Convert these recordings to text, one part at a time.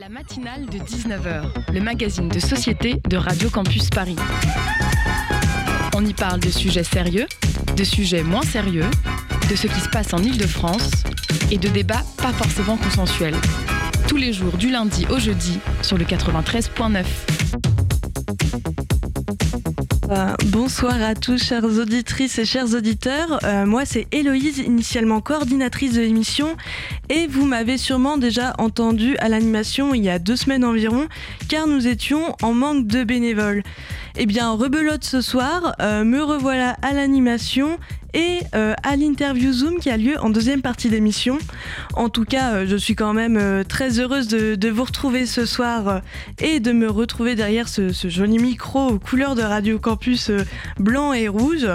La matinale de 19h, le magazine de société de Radio Campus Paris. On y parle de sujets sérieux, de sujets moins sérieux, de ce qui se passe en Ile-de-France et de débats pas forcément consensuels. Tous les jours du lundi au jeudi sur le 93.9. Euh, bonsoir à tous, chères auditrices et chers auditeurs. Euh, moi, c'est Héloïse, initialement coordinatrice de l'émission, et vous m'avez sûrement déjà entendu à l'animation il y a deux semaines environ, car nous étions en manque de bénévoles. Eh bien, rebelote ce soir, euh, me revoilà à l'animation et euh, à l'interview Zoom qui a lieu en deuxième partie d'émission. En tout cas, euh, je suis quand même euh, très heureuse de, vous retrouver ce soir et de me retrouver derrière ce, joli micro aux couleurs de Radio Campus blanc et rouge.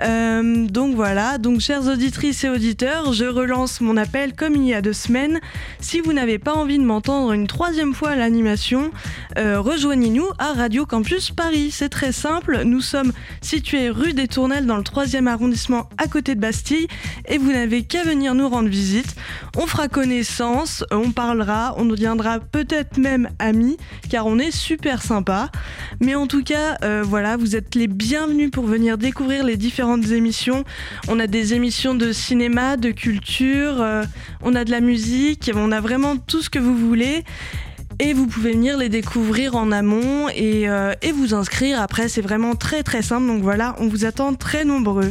donc voilà, donc chères auditrices et auditeurs, je relance mon appel comme il y a deux semaines. Si vous n'avez pas envie de m'entendre une troisième fois à l'animation, rejoignez-nous à Radio Campus Paris. C'est très simple, nous sommes situés rue des Tournelles dans le troisième arrondissement à côté de Bastille et vous n'avez qu'à venir nous rendre visite. On fera connaissance, on parlera, on deviendra peut-être même amis car on est super sympa. Mais en tout cas, euh, voilà, vous êtes les bienvenus pour venir découvrir les différentes émissions. On a des émissions de cinéma, de culture, euh, on a de la musique, on a vraiment tout ce que vous voulez. Et vous pouvez venir les découvrir en amont et, euh, et vous inscrire. Après, c'est vraiment très très simple. Donc voilà, on vous attend très nombreux.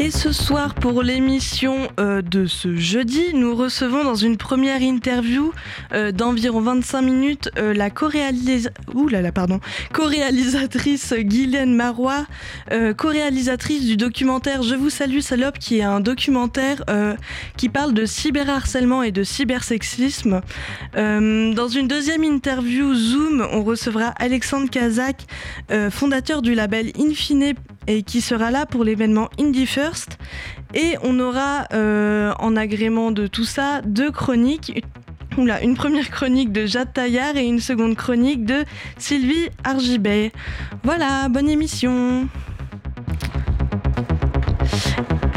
Et ce soir, pour l'émission euh, de ce jeudi, nous recevons dans une première interview euh, d'environ 25 minutes euh, la co-réalisatrice Guylaine Marois, co-réalisatrice du documentaire Je vous salue salope, qui est un documentaire qui parle de cyberharcèlement et de cybersexisme. dans une deuxième interview Zoom, on recevra Alexandre Kazak, fondateur du label Infine et qui sera là pour l'événement Indie First. Et on aura euh, en agrément de tout ça deux chroniques. Une première chronique de Jade Taillard et une seconde chronique de Sylvie Argibet. Voilà, bonne émission.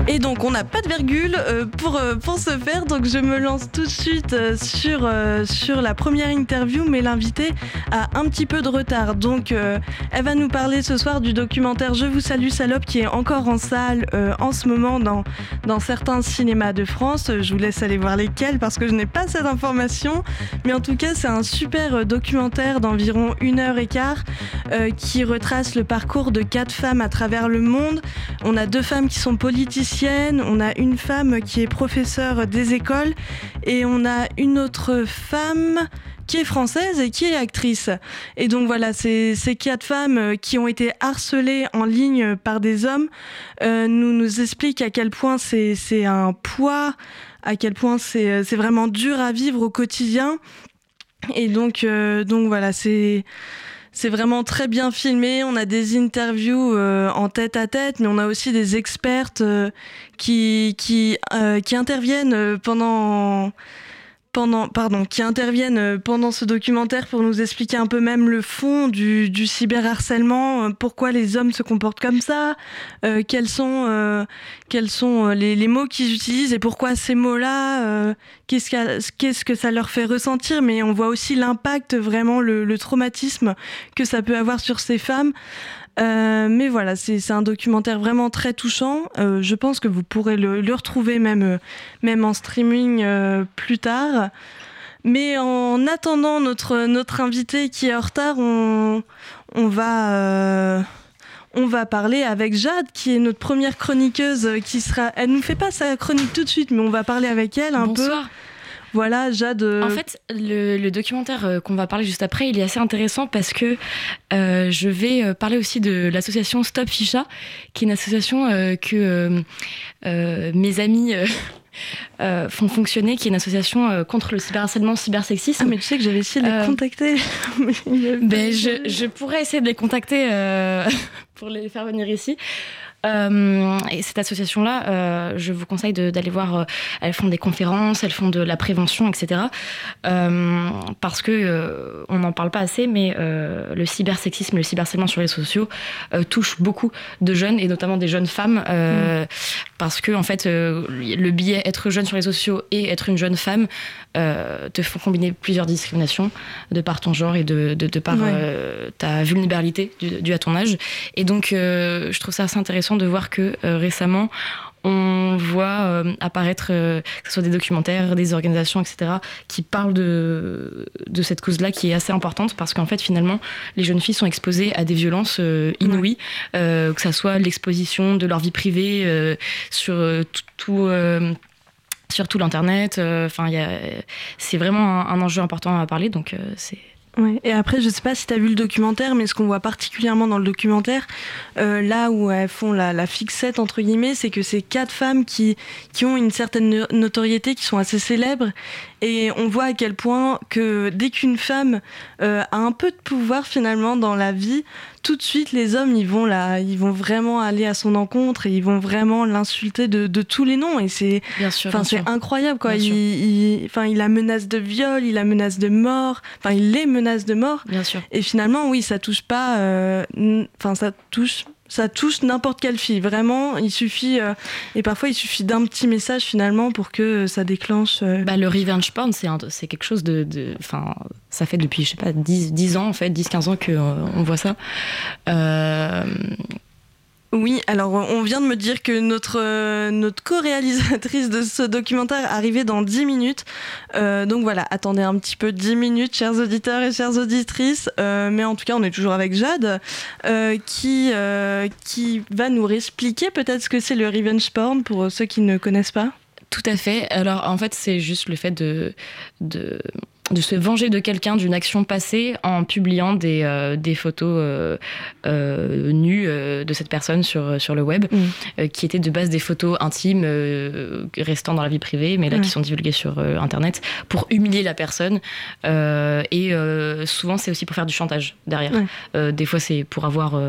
Et donc on n'a pas de virgule euh, pour, euh, pour ce faire, donc je me lance tout de suite euh, sur, sur la première interview, mais l'invité a un petit peu de retard. Donc elle va nous parler ce soir du documentaire Je vous salue salope qui est encore en salle en ce moment dans, dans certains cinémas de France. Je vous laisse aller voir lesquels parce que je n'ai pas cette information. Mais en tout cas c'est un super documentaire d'environ une heure et quart qui retrace le parcours de quatre femmes à travers le monde. On a deux femmes qui sont politiciennes on a une femme qui est professeure des écoles et on a une autre femme qui est française et qui est actrice. Et donc voilà, ces, quatre femmes qui ont été harcelées en ligne par des hommes euh, nous, nous expliquent à quel point c'est un poids, à quel point c'est vraiment dur à vivre au quotidien. Et donc, euh, donc voilà, c'est c'est vraiment très bien filmé. On a des interviews euh, en tête à tête, mais on a aussi des expertes euh, euh, qui interviennent pendant pendant, pardon, qui interviennent euh, pendant ce documentaire pour nous expliquer un peu même le fond du, du cyberharcèlement, euh, pourquoi les hommes se comportent comme ça, euh, quels sont, quels sont les, mots qu'ils utilisent et pourquoi ces mots-là, qu'est-ce, qu'est-ce que ça leur fait ressentir, mais on voit aussi l'impact, vraiment le, le traumatisme que ça peut avoir sur ces femmes. Euh, mais voilà, c'est un documentaire vraiment très touchant. Euh, je pense que vous pourrez le, retrouver même, euh, même en streaming plus tard. Mais en attendant notre, notre invité qui est en retard, on, va on va parler avec Jade, qui est notre première chroniqueuse, qui sera. Elle nous fait pas sa chronique tout de suite, mais on va parler avec elle un Bonsoir. peu. Voilà, Jade. En fait, le, le documentaire euh, qu'on va parler juste après, il est assez intéressant parce que euh, je vais euh, parler aussi de l'association Stop Ficha, qui est une association euh, que euh, euh, mes amis euh, font fonctionner, qui est une association euh, contre le cyberharcèlement, cybersexisme. Ah, mais tu sais que j'avais essayé de les Euh, contacter. Ben, je, je pourrais essayer de les contacter euh, pour les faire venir ici. Euh, et cette association-là, euh, je vous conseille d'aller voir. Euh, elles font des conférences, elles font de la prévention, etc. parce que on n'en parle pas assez, mais le cybersexisme, le cyberharcèlement sur les réseaux sociaux touche beaucoup de jeunes et notamment des jeunes femmes, mmh. parce que en fait, le biais être jeune sur les réseaux sociaux et être une jeune femme te font combiner plusieurs discriminations de par ton genre et de, de, par ta vulnérabilité due à ton âge. Et donc, je trouve ça assez intéressant de voir que euh, récemment, on voit euh, apparaître, euh, que ce soit des documentaires, des organisations, etc., qui parlent de, de cette cause-là qui est assez importante parce qu'en fait, finalement, les jeunes filles sont exposées à des violences inouïes, que ce soit l'exposition de leur vie privée sur tout. sur tout l'internet, enfin, c'est vraiment un, un, enjeu important à parler, donc c'est Et après, je sais pas si tu as vu le documentaire, mais ce qu'on voit particulièrement dans le documentaire, euh, là où elles font la, la fixette, entre guillemets, c'est que c'est quatre femmes qui, qui ont une certaine notoriété, qui sont assez célèbres, et on voit à quel point que dès qu'une femme euh, a un peu de pouvoir finalement dans la vie, tout de suite les hommes ils vont là, ils vont vraiment aller à son encontre et ils vont vraiment l'insulter de, de, tous les noms et c'est, enfin c'est incroyable quoi. Il, enfin il, a menace de viol, il a menace de mort, enfin il les menace de mort. Bien sûr. Et finalement oui ça touche pas, euh, enfin ça touche ça touche n'importe quelle fille. Vraiment, il suffit. Euh, et parfois, il suffit d'un petit message finalement pour que ça déclenche. Euh, bah, le revenge porn, c'est quelque chose de. Enfin, ça fait depuis, je sais pas, 10, 10 ans en fait, 10-15 ans qu'on euh, on voit ça. Oui, alors on vient de me dire que notre, euh, co-réalisatrice de ce documentaire arrivait dans 10 minutes. Euh, donc voilà, attendez un petit peu 10 minutes, chers auditeurs et chères auditrices. Euh, mais en tout cas, on est toujours avec Jade, qui, qui va nous expliquer peut-être ce que c'est le revenge porn pour ceux qui ne connaissent pas. Tout à fait. Alors en fait, c'est juste le fait de de se venger de quelqu'un d'une action passée en publiant des, euh, des photos euh, euh, nues de cette personne sur, sur le web, mm. qui étaient de base des photos intimes restant dans la vie privée, mais là qui sont divulguées sur Internet, pour humilier la personne. et souvent, c'est aussi pour faire du chantage derrière. des fois, c'est pour avoir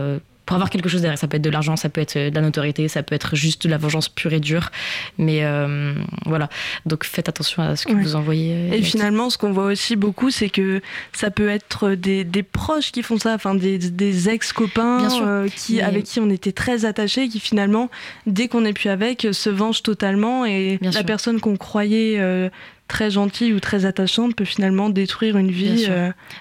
pour avoir quelque chose derrière. Ça peut être de l'argent, ça peut être de la notoriété, ça peut être juste de la vengeance pure et dure. Mais euh, voilà, donc faites attention à ce que vous envoyez. Et finalement, ce qu'on voit aussi beaucoup, c'est que ça peut être des, des, proches qui font ça, enfin des, des ex-copains euh, qui, avec qui on était très attachés, qui finalement, dès qu'on n'est plus avec, se vengent totalement et la personne qu'on croyait euh, très gentille ou très attachante peut finalement détruire une vie.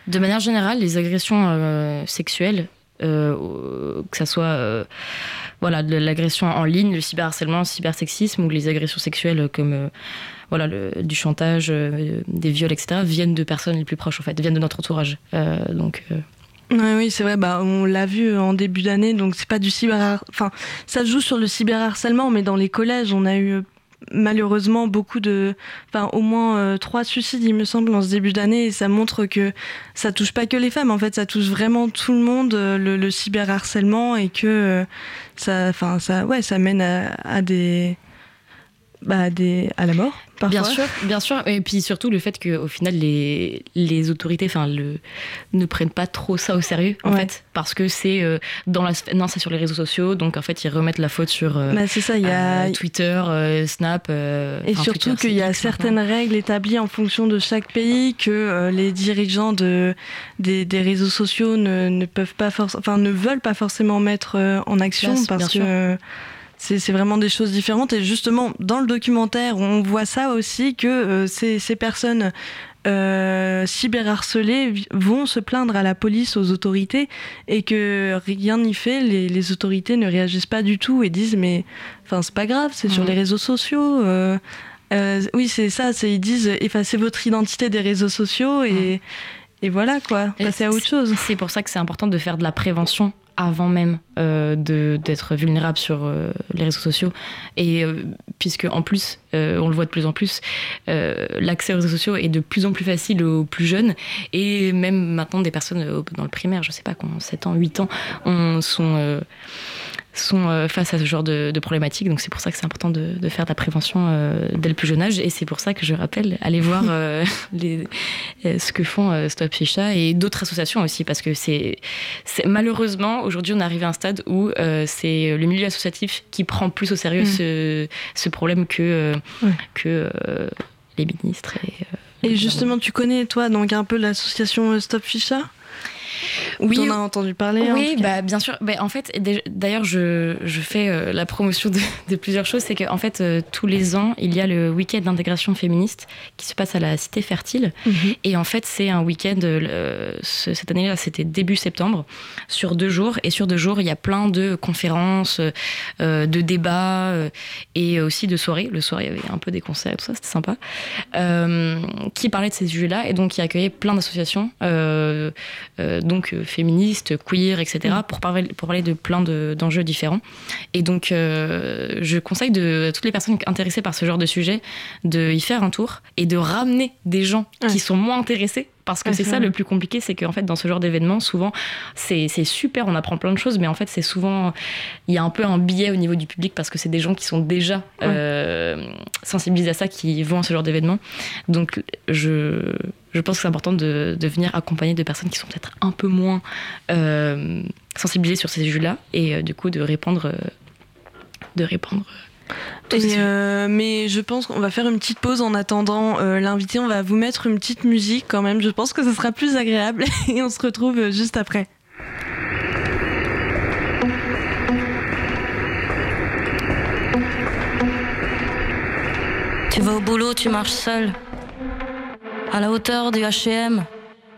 De manière générale, les agressions sexuelles euh, que ça soit euh, voilà, de l'agression en ligne, le cyberharcèlement, le cybersexisme ou les agressions sexuelles comme euh, voilà, du chantage, des viols, etc., viennent de personnes les plus proches, en fait, viennent de notre entourage. donc. oui, c'est vrai. Bah, on l'a vu en début d'année, donc c'est pas du cyber. Enfin, ça joue sur le cyberharcèlement, mais dans les collèges, on a eu malheureusement beaucoup de, enfin au moins euh, trois suicides il me semble en ce début d'année et ça montre que ça touche pas que les femmes en fait ça touche vraiment tout le monde euh, le, le cyberharcèlement et que euh, ça, enfin ça ouais ça mène à des bah, des, à la mort. Parfois. Bien sûr, bien sûr. Et puis surtout le fait qu'au final, les, les autorités enfin, le, ne prennent pas trop ça au sérieux, en fait. Parce que c'est euh, dans la Non, c'est sur les réseaux sociaux. Donc, en fait, ils remettent la faute sur euh, bah, ça, y a... Euh, Twitter, Snap. et surtout qu'il y a certaines règles établies en fonction de chaque pays que les dirigeants de, des, des réseaux sociaux ne, ne peuvent pas enfin, ne veulent pas forcément mettre en action parce que. C'est vraiment des choses différentes. Et justement, dans le documentaire, on voit ça aussi, que euh, ces, ces, personnes euh, cyberharcelées vont se plaindre à la police, aux autorités, et que rien n'y fait, les, les, autorités ne réagissent pas du tout et disent mais enfin c'est pas grave, c'est sur les réseaux sociaux. Euh, oui, c'est ça, ils disent effacez votre identité des réseaux sociaux et, et voilà quoi, passer à autre chose. C'est pour ça que c'est important de faire de la prévention avant même euh, d'être vulnérable sur euh, les réseaux sociaux. Et euh, puisque en plus, on le voit de plus en plus, l'accès aux réseaux sociaux est de plus en plus facile aux plus jeunes. Et même maintenant, des personnes dans le primaire, je sais pas, qui ont 7 ans, 8 ans, on sont sont euh, face à ce genre de, problématiques. Donc c'est pour ça que c'est important de, faire de la prévention euh, dès le plus jeune âge. Et c'est pour ça que je rappelle, allez voir euh, les, ce que font Stop Ficha et d'autres associations aussi, parce que c'est malheureusement aujourd'hui on est arrivé à un stade où c'est le milieu associatif qui prend plus au sérieux mm. ce, problème que, que les ministres. Et, et justement, tu connais toi donc un peu l'association Stop Ficha oui, on a entendu parler. Oui, bah, bien sûr. Bah, en fait, d'ailleurs, je, je, fais euh, la promotion de, plusieurs choses. C'est qu'en fait, euh, tous les ans, il y a le week-end d'intégration féministe qui se passe à la Cité Fertile. Mhm. Et en fait, c'est un week-end, euh, cette année-là, c'était début septembre, sur deux jours. Et sur deux jours, il y a plein de conférences, de débats et aussi de soirées. Le soir, il y avait un peu des concerts, tout ça, c'était sympa. qui parlaient de ces sujets-là et donc qui accueillait plein d'associations donc euh, féministes, queer, etc., mm. pour, parler, pour parler de plein d'enjeux différents. Et donc, euh, je conseille de, à toutes les personnes intéressées par ce genre de sujet de y faire un tour et de ramener des gens qui sont moins intéressés parce que c'est ça le plus compliqué, c'est qu'en fait, dans ce genre d'événement, souvent, c'est super, on apprend plein de choses, mais en fait, c'est souvent. Il y a un peu un biais au niveau du public parce que c'est des gens qui sont déjà euh, sensibilisés à ça qui vont à ce genre d'événement. Donc, je, je pense que c'est important de, de, venir accompagner de personnes qui sont peut-être un peu moins euh, sensibilisées sur ces sujets-là et euh, du coup de répondre. Euh, répondre mais je pense qu'on va faire une petite pause en attendant l'invité. On va vous mettre une petite musique quand même. Je pense que ce sera plus agréable et on se retrouve juste après. Tu vas au boulot, tu marches seul à la hauteur du HM.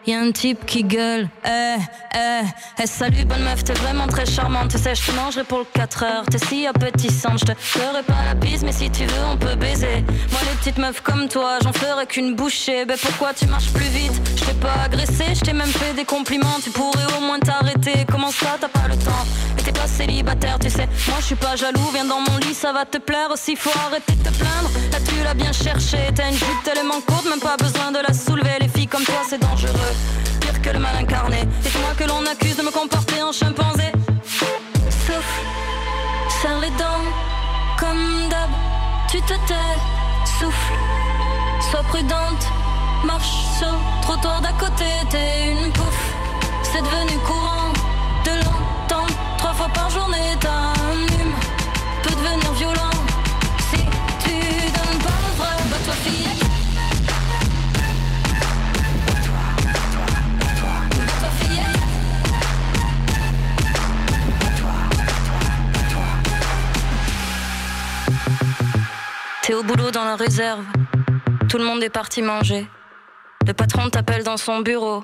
Y'a un type qui gueule, eh, eh, eh, salut bonne meuf, t'es vraiment très charmante, tu sais, je te mangerai pour le 4 heures, t'es si appétissante, je te ferai pas la bise, mais si tu veux, on peut baiser. Moi, les petites meufs comme toi, j'en ferai qu'une bouchée, ben pourquoi tu marches plus vite? Je t'ai pas agressé, je t'ai même fait des compliments, tu pourrais au moins t'arrêter, comment ça, t'as pas le temps? Et t'es pas célibataire, tu sais, moi je suis pas jaloux, viens dans mon lit, ça va te plaire aussi, faut arrêter de te plaindre, là tu l'as bien cherché, t'as une jupe tellement courte, même pas besoin de la soulever, les filles comme toi, c'est dangereux. Pire que le mal incarné. C'est moi que l'on accuse de me comporter en chimpanzé. Souffle, serre les dents, comme d'hab. Tu te tais, souffle, sois prudente. Marche sur le trottoir d'à côté, t'es une pouffe. C'est devenu courant de l'entendre trois fois par journée. T'as un hume, peut devenir violent. Si tu donnes pas le vrai, bah fille. T'es au boulot dans la réserve. Tout le monde est parti manger. Le patron t'appelle dans son bureau.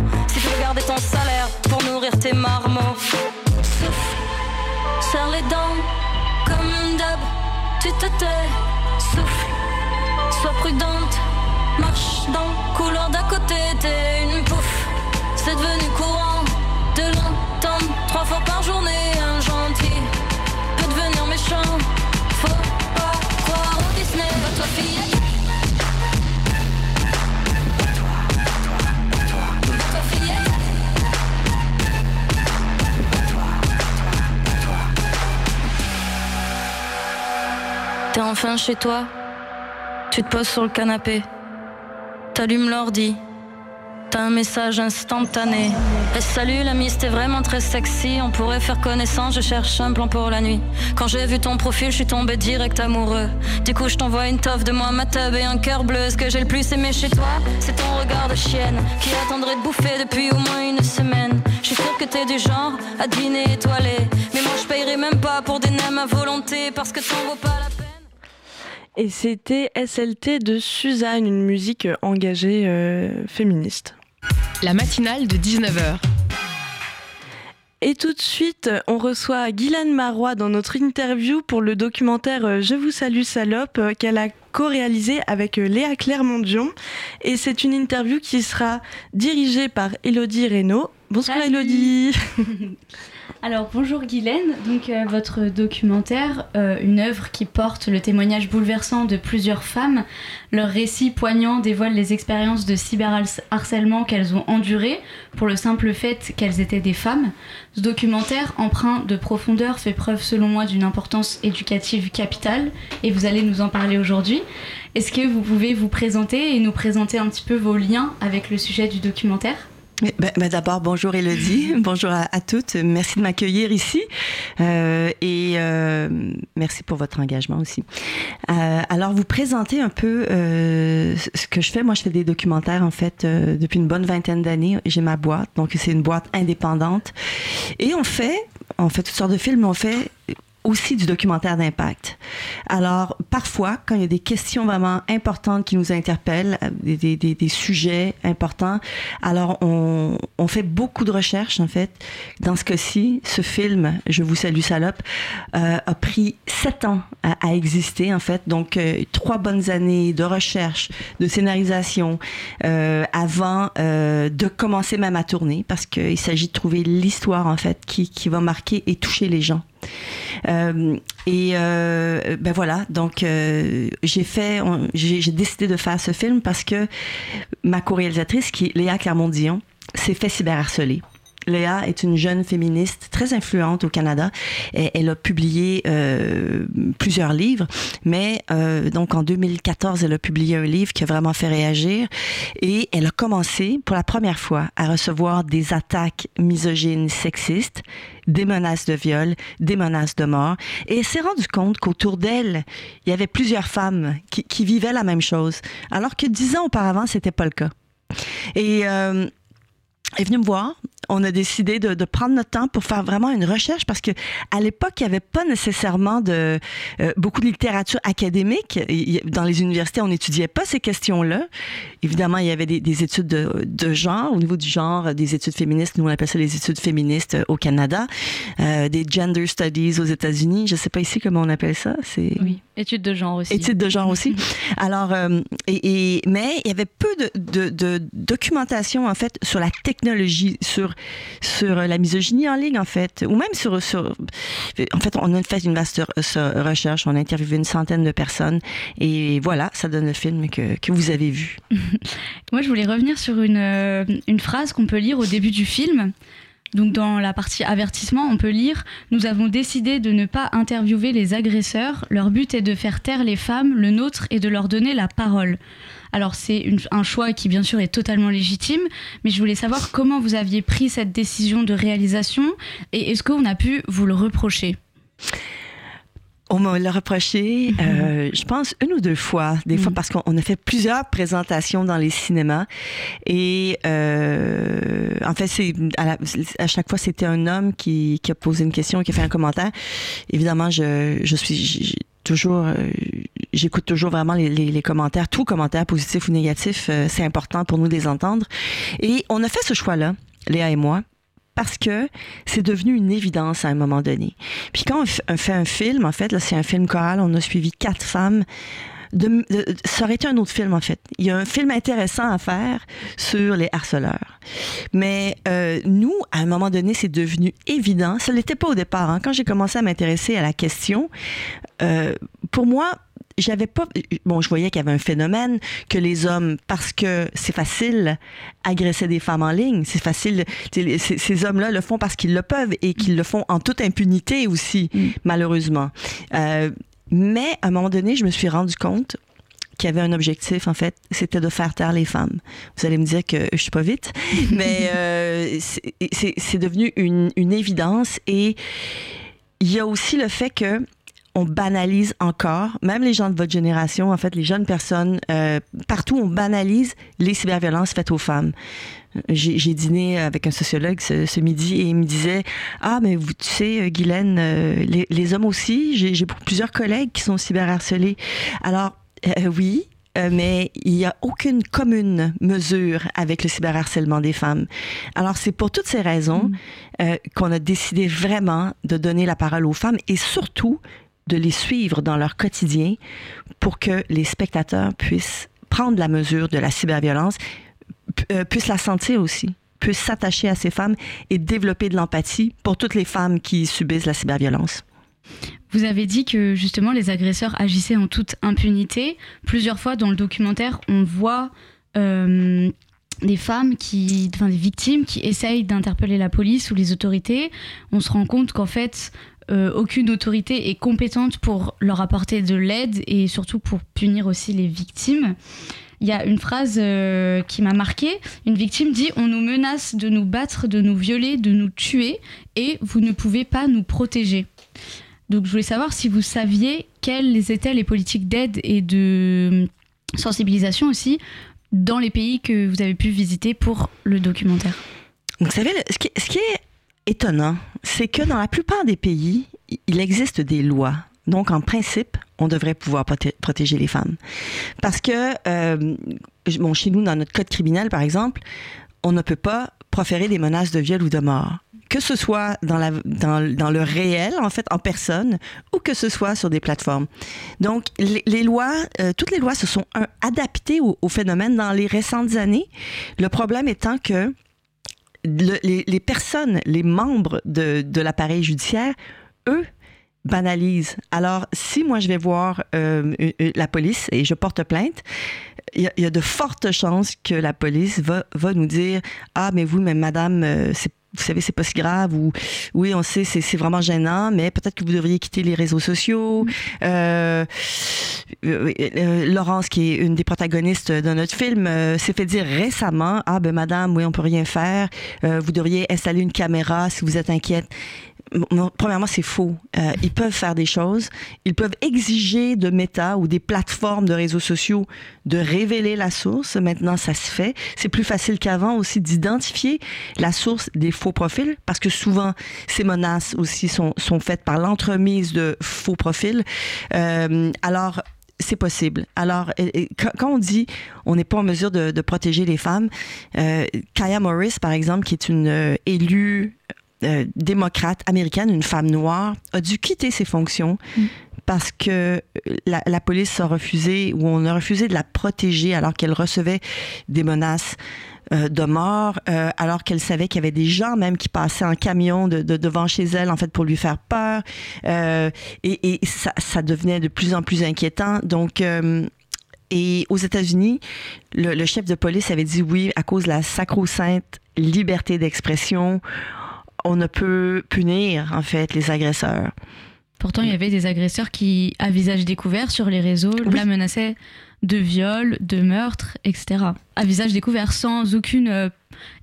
Si tu garder ton salaire pour nourrir tes marmots, souffle, serre les dents, comme d'hab, tu te tais, souffle, sois prudente, marche dans couloir d'à côté, t'es une pouffe, c'est devenu courant T'es enfin chez toi. Tu te poses sur le canapé. T'allumes l'ordi. T'as un message instantané. Et salut l'ami, c'était vraiment très sexy. On pourrait faire connaissance, je cherche un plan pour la nuit. Quand j'ai vu ton profil, je suis tombé direct amoureux. Du coup, je t'envoie une toffe de moi, ma tub et un cœur bleu. Ce que j'ai le plus aimé chez toi, c'est ton regard de chienne qui attendrait de bouffer depuis au moins une semaine. Je suis sûr que t'es du genre à dîner étoilé. Mais moi, je payerai même pas pour des nems à volonté parce que t'en vaut pas la. Et c'était SLT de Suzanne, une musique engagée euh, féministe. La matinale de 19h. Et tout de suite, on reçoit Guylaine Marois dans notre interview pour le documentaire euh, Je vous salue salope euh, qu'elle a co-réalisé avec Léa Clermont-Dion. Et c'est une interview qui sera dirigée par Elodie Reynaud. Bonsoir Elodie Alors bonjour Guylaine, donc euh, votre documentaire, euh, une œuvre qui porte le témoignage bouleversant de plusieurs femmes. Leur récit poignant dévoile les expériences de cyberharcèlement qu'elles ont endurées pour le simple fait qu'elles étaient des femmes. Ce documentaire, empreint de profondeur, fait preuve selon moi d'une importance éducative capitale et vous allez nous en parler aujourd'hui. Est-ce que vous pouvez vous présenter et nous présenter un petit peu vos liens avec le sujet du documentaire? Ben, ben D'abord, bonjour Elodie, bonjour à, à, toutes. Merci de m'accueillir ici euh, et euh, merci pour votre engagement aussi. Euh, alors, vous présentez un peu euh, ce que je fais. Moi, je fais des documentaires en fait euh, depuis une bonne vingtaine d'années. J'ai ma boîte, donc c'est une boîte indépendante et on fait, on fait toutes sortes de films. On fait aussi du documentaire d'impact. Alors, parfois, quand il y a des questions vraiment importantes qui nous interpellent, euh, des, des, des sujets importants, alors on, on, fait beaucoup de recherches, en fait. Dans ce cas-ci, ce film, Je vous salue, salope, euh, a pris sept ans à, à, exister, en fait. Donc, euh, trois bonnes années de recherche, de scénarisation, euh, avant euh, de commencer même à tourner, parce qu'il s'agit de trouver l'histoire, en fait, qui, qui va marquer et toucher les gens. Euh, et euh, ben voilà, donc euh, j'ai fait, j'ai décidé de faire ce film parce que ma co-réalisatrice, qui est Léa Clermont-Dion, s'est fait cyberharceler. Léa est une jeune féministe très influente au Canada. Elle a publié euh, plusieurs livres, mais euh, donc en 2014, elle a publié un livre qui a vraiment fait réagir et elle a commencé pour la première fois à recevoir des attaques misogynes, sexistes, des menaces de viol, des menaces de mort. Et elle s'est rendue compte qu'autour d'elle, il y avait plusieurs femmes qui, qui, vivaient la même chose, alors que dix ans auparavant, c'était pas le cas. Et euh, elle est venue me voir on a décidé de, de, prendre notre temps pour faire vraiment une recherche parce que à l'époque, il n'y avait pas nécessairement de euh, beaucoup de littérature académique. Dans les universités, on n'étudiait pas ces questions-là. Évidemment, il y avait des, des études de, de, genre, au niveau du genre, des études féministes. Nous, on appelle ça les études féministes au Canada, euh, des gender studies aux États-Unis. Je ne sais pas ici comment on appelle ça. C'est oui, études de genre aussi. Études de genre aussi. Alors, euh, et, et, mais il y avait peu de, de, de documentation en fait sur la technologie, sur sur la misogynie en ligne, en fait, ou même sur, en fait, on a fait une vaste recherche, on a interviewé une centaine de personnes, et voilà, ça donne le film que, que vous avez vu. Moi, je voulais revenir sur une, une phrase qu'on peut lire au début du film. Donc dans la partie avertissement, on peut lire Nous avons décidé de ne pas interviewer les agresseurs. Leur but est de faire taire les femmes, le nôtre est de leur donner la parole. Alors c'est un choix qui bien sûr est totalement légitime, mais je voulais savoir comment vous aviez pris cette décision de réalisation et est-ce qu'on a pu vous le reprocher? On me l'a reproché, euh, je pense, une ou deux fois. Des fois, parce qu'on a fait plusieurs présentations dans les cinémas. Et euh, en fait, c'est à, à, chaque fois, c'était un homme qui, qui, a posé une question, qui a fait un commentaire. Évidemment, je, je suis toujours, euh, j'écoute toujours vraiment les, les, les, commentaires, tout commentaire positif ou négatif, euh, c'est important pour nous de les entendre. Et on a fait ce choix-là, Léa et moi, parce que c'est devenu une évidence à un moment donné. Puis quand on fait un film, en fait, là c'est un film choral, on a suivi quatre femmes. Ça aurait été un autre film en fait. Il y a un film intéressant à faire sur les harceleurs. Mais euh, nous, à un moment donné, c'est devenu évident. Ça l'était pas au départ. Hein. Quand j'ai commencé à m'intéresser à la question, euh, pour moi, j'avais pas bon je voyais qu'il y avait un phénomène que les hommes parce que c'est facile agressaient des femmes en ligne c'est facile ces, ces hommes là le font parce qu'ils le peuvent et qu'ils le font en toute impunité aussi mm. malheureusement euh, mais à un moment donné je me suis rendu compte qu'il y avait un objectif, en fait, c'était de faire taire les femmes. Vous allez me dire que je suis pas vite, mais euh, c'est devenu une, une évidence et il y a aussi le fait que on banalise encore, même les gens de votre génération, en fait, les jeunes personnes, euh, partout, on banalise les cyberviolences faites aux femmes. J'ai dîné avec un sociologue ce, ce, midi et il me disait Ah, mais vous, tu sais, Guylaine, euh, les, les, hommes aussi, j'ai plusieurs collègues qui sont cyberharcelés. Alors, euh, oui, euh, mais il n'y a aucune commune mesure avec le cyberharcèlement des femmes. Alors, c'est pour toutes ces raisons mm. euh, qu'on a décidé vraiment de donner la parole aux femmes et surtout de les suivre dans leur quotidien pour que les spectateurs puissent prendre la mesure de la cyberviolence, euh, puissent la sentir aussi puissent s'attacher à ces femmes et développer de l'empathie pour toutes les femmes qui subissent la cyberviolence. Vous avez dit que justement les agresseurs agissaient en toute impunité. Plusieurs fois dans le documentaire, on voit euh, des femmes qui, enfin des victimes qui essayent d'interpeller la police ou les autorités. On se rend compte qu'en fait, euh, aucune autorité est compétente pour leur apporter de l'aide et surtout pour punir aussi les victimes. Il y a une phrase euh, qui m'a marquée. Une victime dit On nous menace de nous battre, de nous violer, de nous tuer, et vous ne pouvez pas nous protéger. Donc je voulais savoir si vous saviez quelles étaient les politiques d'aide et de sensibilisation aussi dans les pays que vous avez pu visiter pour le documentaire. Vous savez, ce qui, est étonnant, c'est que dans la plupart des pays, il existe des lois. Donc, en principe, on devrait pouvoir protéger les femmes. Parce que, euh, bon, chez nous, dans notre code criminel, par exemple, on ne peut pas proférer des menaces de viol ou de mort que ce soit dans, le réel, en fait, en personne, ou que ce soit sur des plateformes. Donc, les, lois, euh, toutes les lois se sont adaptées au, phénomène dans les récentes années. Le problème étant que les, personnes, les membres de, l'appareil judiciaire, eux, banalisent. Alors, si moi je vais voir euh, la police et je porte plainte, il y, a de fortes chances que la police va, nous dire Ah, mais vous, madame, euh, c'est vous savez, c'est pas si grave, ou oui, on sait, c'est vraiment gênant, mais peut-être que vous devriez quitter les réseaux sociaux. Euh, euh, euh, Laurence, qui est une des protagonistes de notre film, s'est fait dire récemment, ah ben madame, oui, on peut rien faire, vous devriez installer une caméra si vous êtes inquiète premièrement, c'est faux. Euh, ils peuvent faire des choses. Ils peuvent exiger de Meta ou des plateformes de réseaux sociaux de révéler la source. Maintenant, ça se fait. C'est plus facile qu'avant aussi d'identifier la source des faux profils parce que souvent, ces menaces aussi sont, sont faites par l'entremise de faux profils. Euh, alors, c'est possible. Alors, quand on dit on n'est pas en mesure de, de protéger les femmes, euh, Kaya Morris, par exemple, qui est une euh, élue euh, démocrate américaine, une femme noire, a dû quitter ses fonctions mm. parce que la, la, police a refusé ou on a refusé de la protéger alors qu'elle recevait des menaces euh, de mort, euh, alors qu'elle savait qu'il y avait des gens même qui passaient en camion de, de, devant chez elle en fait pour lui faire peur et, et ça, ça, devenait de plus en plus inquiétant. Donc et aux États-Unis, le, le, chef de police avait dit oui à cause de la sacro-sainte liberté d'expression on ne peut punir en fait les agresseurs. Pourtant, il y avait des agresseurs qui, à visage découvert sur les réseaux, la menaçaient de viol, de meurtre, etc. À visage découvert, sans aucune. Euh,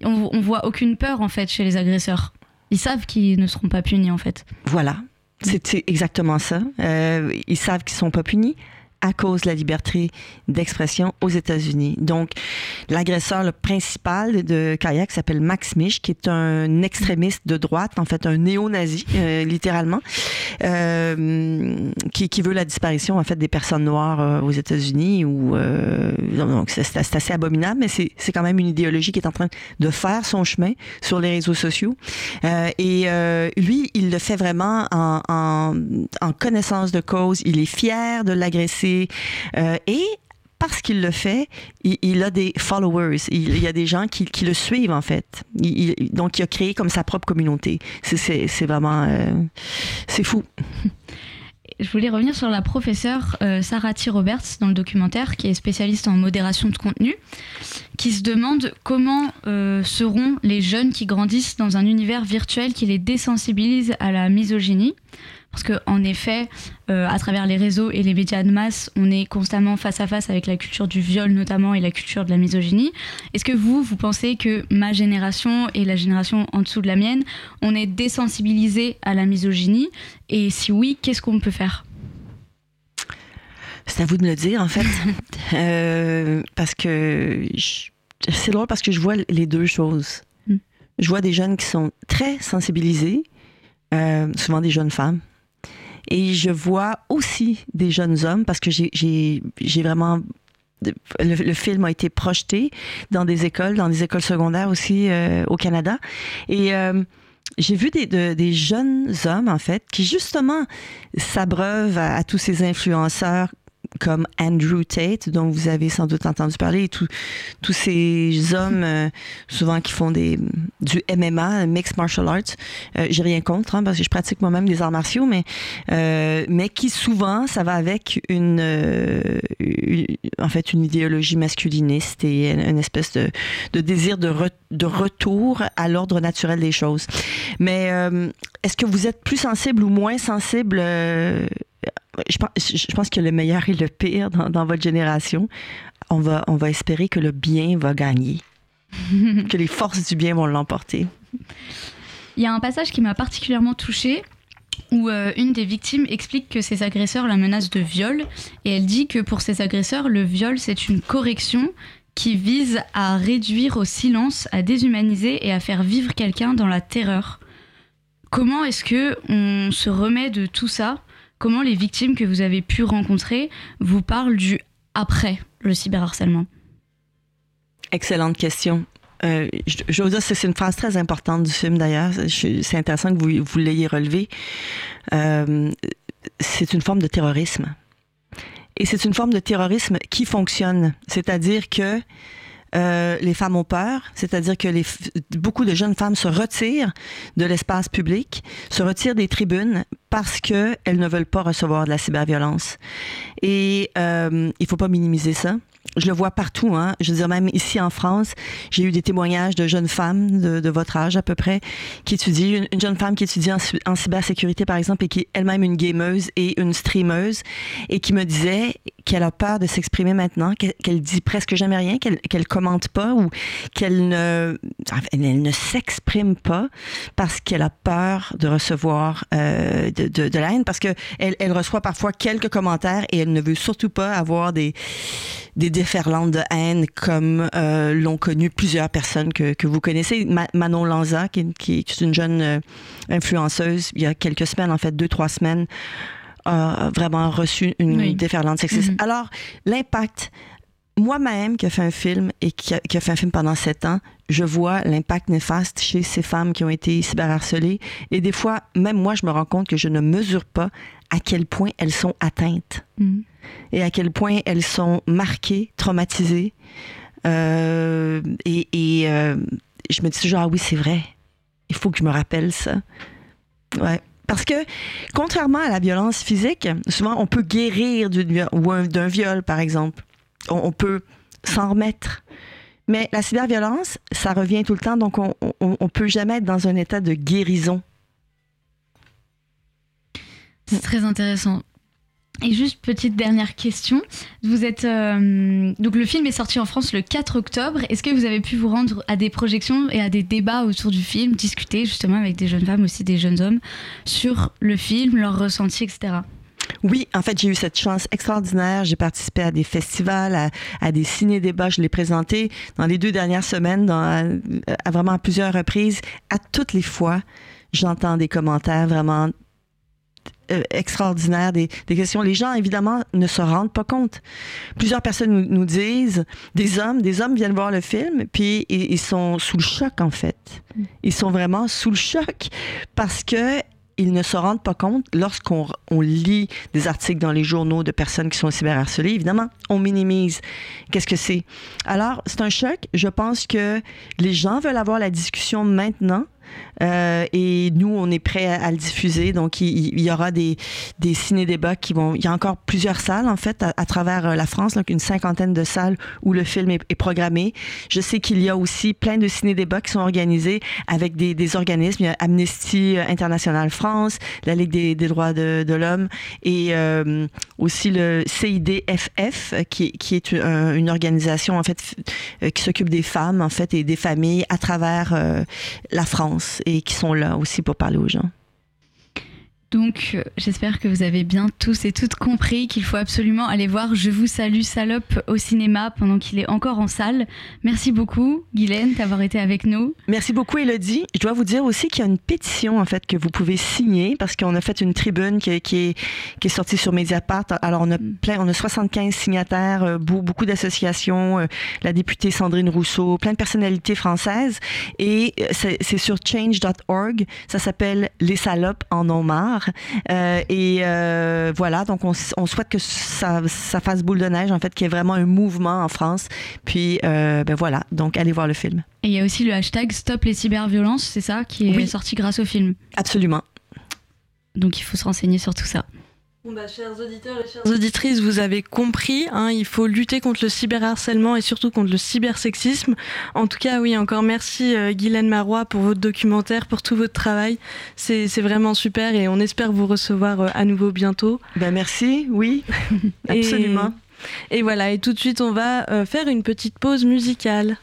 on, voit aucune peur en fait chez les agresseurs. Ils savent qu'ils ne seront pas punis en fait. Voilà, c'est exactement ça. Euh, ils savent qu'ils ne sont pas punis à cause de la liberté d'expression aux États-Unis. Donc, l'agresseur principal de Kayak s'appelle Max Mich, qui est un extrémiste de droite, en fait un néo-nazi, euh, littéralement, euh, qui, qui, veut la disparition en fait des personnes noires euh, aux États-Unis. Ou euh, donc c'est assez abominable, mais c'est quand même une idéologie qui est en train de faire son chemin sur les réseaux sociaux. Euh, et lui, il le fait vraiment en, en, en connaissance de cause. Il est fier de l'agresser et parce qu'il le fait, il, a des followers. Il, y a des gens qui, le suivent, en fait. donc, il a créé comme sa propre communauté. C'est vraiment... Euh, c'est fou. Je voulais revenir sur la professeure euh, Sarah T. Roberts dans le documentaire, qui est spécialiste en modération de contenu, qui se demande comment seront les jeunes qui grandissent dans un univers virtuel qui les désensibilise à la misogynie. Parce qu'en effet, euh, à travers les réseaux et les médias de masse, on est constamment face à face avec la culture du viol notamment et la culture de la misogynie. Est-ce que vous, vous pensez que ma génération et la génération en dessous de la mienne, on est désensibilisé à la misogynie? Et si oui, qu'est-ce qu'on peut faire? C'est à vous de me le dire en fait. euh, parce que c'est drôle parce que je vois les deux choses. Hmm. Je vois des jeunes qui sont très sensibilisés, euh, souvent des jeunes femmes, et je vois aussi des jeunes hommes parce que j'ai vraiment le, film a été projeté dans des écoles, dans des écoles secondaires aussi au Canada. Et j'ai vu des, des, jeunes hommes, en fait, qui justement s'abreuvent à, tous ces influenceurs comme Andrew Tate, dont vous avez sans doute entendu parler, tous ces hommes, euh, souvent qui font des, du MMA, Mixed Martial Arts. Euh, J'ai rien contre, hein, parce que je pratique moi-même des arts martiaux, mais, euh, mais qui souvent, ça va avec une, euh, en fait, une idéologie masculiniste et une espèce de, de désir de, de retour à l'ordre naturel des choses. Mais euh, est-ce que vous êtes plus sensible ou moins sensible je pense, je pense que le meilleur et le pire dans, votre génération. On va, on va espérer que le bien va gagner, que les forces du bien vont l'emporter. Il y a un passage qui m'a particulièrement touchée où euh, une des victimes explique que ses agresseurs la menacent de viol et elle dit que pour ses agresseurs, le viol c'est une correction qui vise à réduire au silence, à déshumaniser et à faire vivre quelqu'un dans la terreur. Comment est-ce que on se remet de tout ça comment les victimes que vous avez pu rencontrer vous parlent du après le cyberharcèlement? Excellente question. Euh, je, veux dire, c'est une phrase très importante du film d'ailleurs. C'est intéressant que vous, vous l'ayez relevé. Euh, c'est une forme de terrorisme. Et c'est une forme de terrorisme qui fonctionne. C'est-à-dire que euh, les femmes ont peur, c'est-à-dire que les, beaucoup de jeunes femmes se retirent de l'espace public, se retirent des tribunes parce qu'elles ne veulent pas recevoir de la cyberviolence. Et euh, il faut pas minimiser ça je le vois partout. Hein. Je veux dire, même ici en France, j'ai eu des témoignages de jeunes femmes de, votre âge à peu près qui étudient, une, jeune femme qui étudie en, cybersécurité par exemple et qui est elle-même une gameuse et une streameuse et qui me disait qu'elle a peur de s'exprimer maintenant, qu'elle dit presque jamais rien, qu'elle qu'elle commente pas ou qu'elle ne, s'exprime pas parce qu'elle a peur de recevoir euh, de, de, la haine parce que elle, elle reçoit parfois quelques commentaires et elle ne veut surtout pas avoir des des déferlantes de haine comme euh, l'ont connu plusieurs personnes que, que vous connaissez. Manon Lanza, qui, qui, est une jeune euh, influenceuse, il y a quelques semaines, en fait, deux, trois semaines, a vraiment reçu une déferlante sexiste. Mm-hmm. Alors, l'impact, moi-même qui a fait un film et qui a, qui a, fait un film pendant sept ans, je vois l'impact néfaste chez ces femmes qui ont été cyberharcelées. Et des fois, même moi, je me rends compte que je ne mesure pas à quel point elles sont atteintes. Mm et à quel point elles sont marquées, traumatisées. Euh, et, euh, je me dis toujours, ah oui, c'est vrai. Il faut que je me rappelle ça. Ouais. Parce que, contrairement à la violence physique, souvent on peut guérir d'un viol, par exemple. On, on peut s'en remettre. Mais la cyberviolence, ça revient tout le temps, donc on ne peut jamais être dans un état de guérison. C'est très intéressant. Et juste petite dernière question. Vous êtes euh, donc le film est sorti en France le 4 octobre. Est-ce que vous avez pu vous rendre à des projections et à des débats autour du film, discuter justement avec des jeunes femmes aussi des jeunes hommes sur le film, leurs ressentis, etc. Oui, en fait, j'ai eu cette chance extraordinaire. J'ai participé à des festivals, à, des ciné-débats. Je l'ai présenté dans les deux dernières semaines, dans, à, à vraiment à plusieurs reprises. À toutes les fois, j'entends des commentaires vraiment extraordinaire, des, questions. Les gens, évidemment, ne se rendent pas compte. Plusieurs personnes nous, nous disent, des hommes, des hommes viennent voir le film, puis ils, ils, sont sous le choc, en fait. Ils sont vraiment sous le choc parce que ils ne se rendent pas compte lorsqu'on on lit des articles dans les journaux de personnes qui sont cyberharcelées. Évidemment, on minimise. Qu'est-ce que c'est? Alors, c'est un choc. Je pense que les gens veulent avoir la discussion maintenant euh, et nous, on est prêt à, le diffuser. Donc, il, y aura des, des ciné-débats qui vont. Il y a encore plusieurs salles, en fait, à, travers euh, la France, donc une cinquantaine de salles où le film est, programmé. Je sais qu'il y a aussi plein de ciné-débats qui sont organisés avec des, des, organismes. Il y a Amnesty International France, la Ligue des, des droits de, de l'homme et euh, aussi le CIDFF, qui, qui est une, une organisation, en fait, qui s'occupe des femmes, en fait, et des familles à travers euh, la France et qui sont là aussi pour parler aux gens. Donc, euh, j'espère que vous avez bien tous et toutes compris qu'il faut absolument aller voir Je vous salue salope au cinéma pendant qu'il est encore en salle. Merci beaucoup, Guylaine, d'avoir été avec nous. Merci beaucoup, Elodie. Je dois vous dire aussi qu'il y a une pétition, en fait, que vous pouvez signer parce qu'on a fait une tribune qui, qui, est, qui est sortie sur Mediapart. Alors, on a Mm. plein, on a 75 signataires, euh, beau- beaucoup d'associations, euh, la députée Sandrine Rousseau, plein de personnalités françaises. Et c'est c'est sur change.org. Ça s'appelle Les salopes en ont marre. Euh, et euh, voilà, donc on, souhaite que ça, ça fasse boule de neige, en fait, qu'il y ait vraiment un mouvement en France. Puis, euh, ben voilà, donc allez voir le film. Et il y a aussi le hashtag Stop les cyberviolences, c'est ça, qui est Oui. sorti grâce au film. Absolument. Donc il faut se renseigner sur tout ça. Bon bah, chers auditeurs et chères auditrices, vous avez compris, hein, il faut lutter contre le cyberharcèlement et surtout contre le cybersexisme. En tout cas, oui, encore merci euh, Guylaine Marois pour votre documentaire, pour tout votre travail. C'est vraiment super et on espère vous recevoir euh, à nouveau bientôt. Ben merci, oui, Et- absolument. Et voilà, et tout de suite, on va euh, faire une petite pause musicale.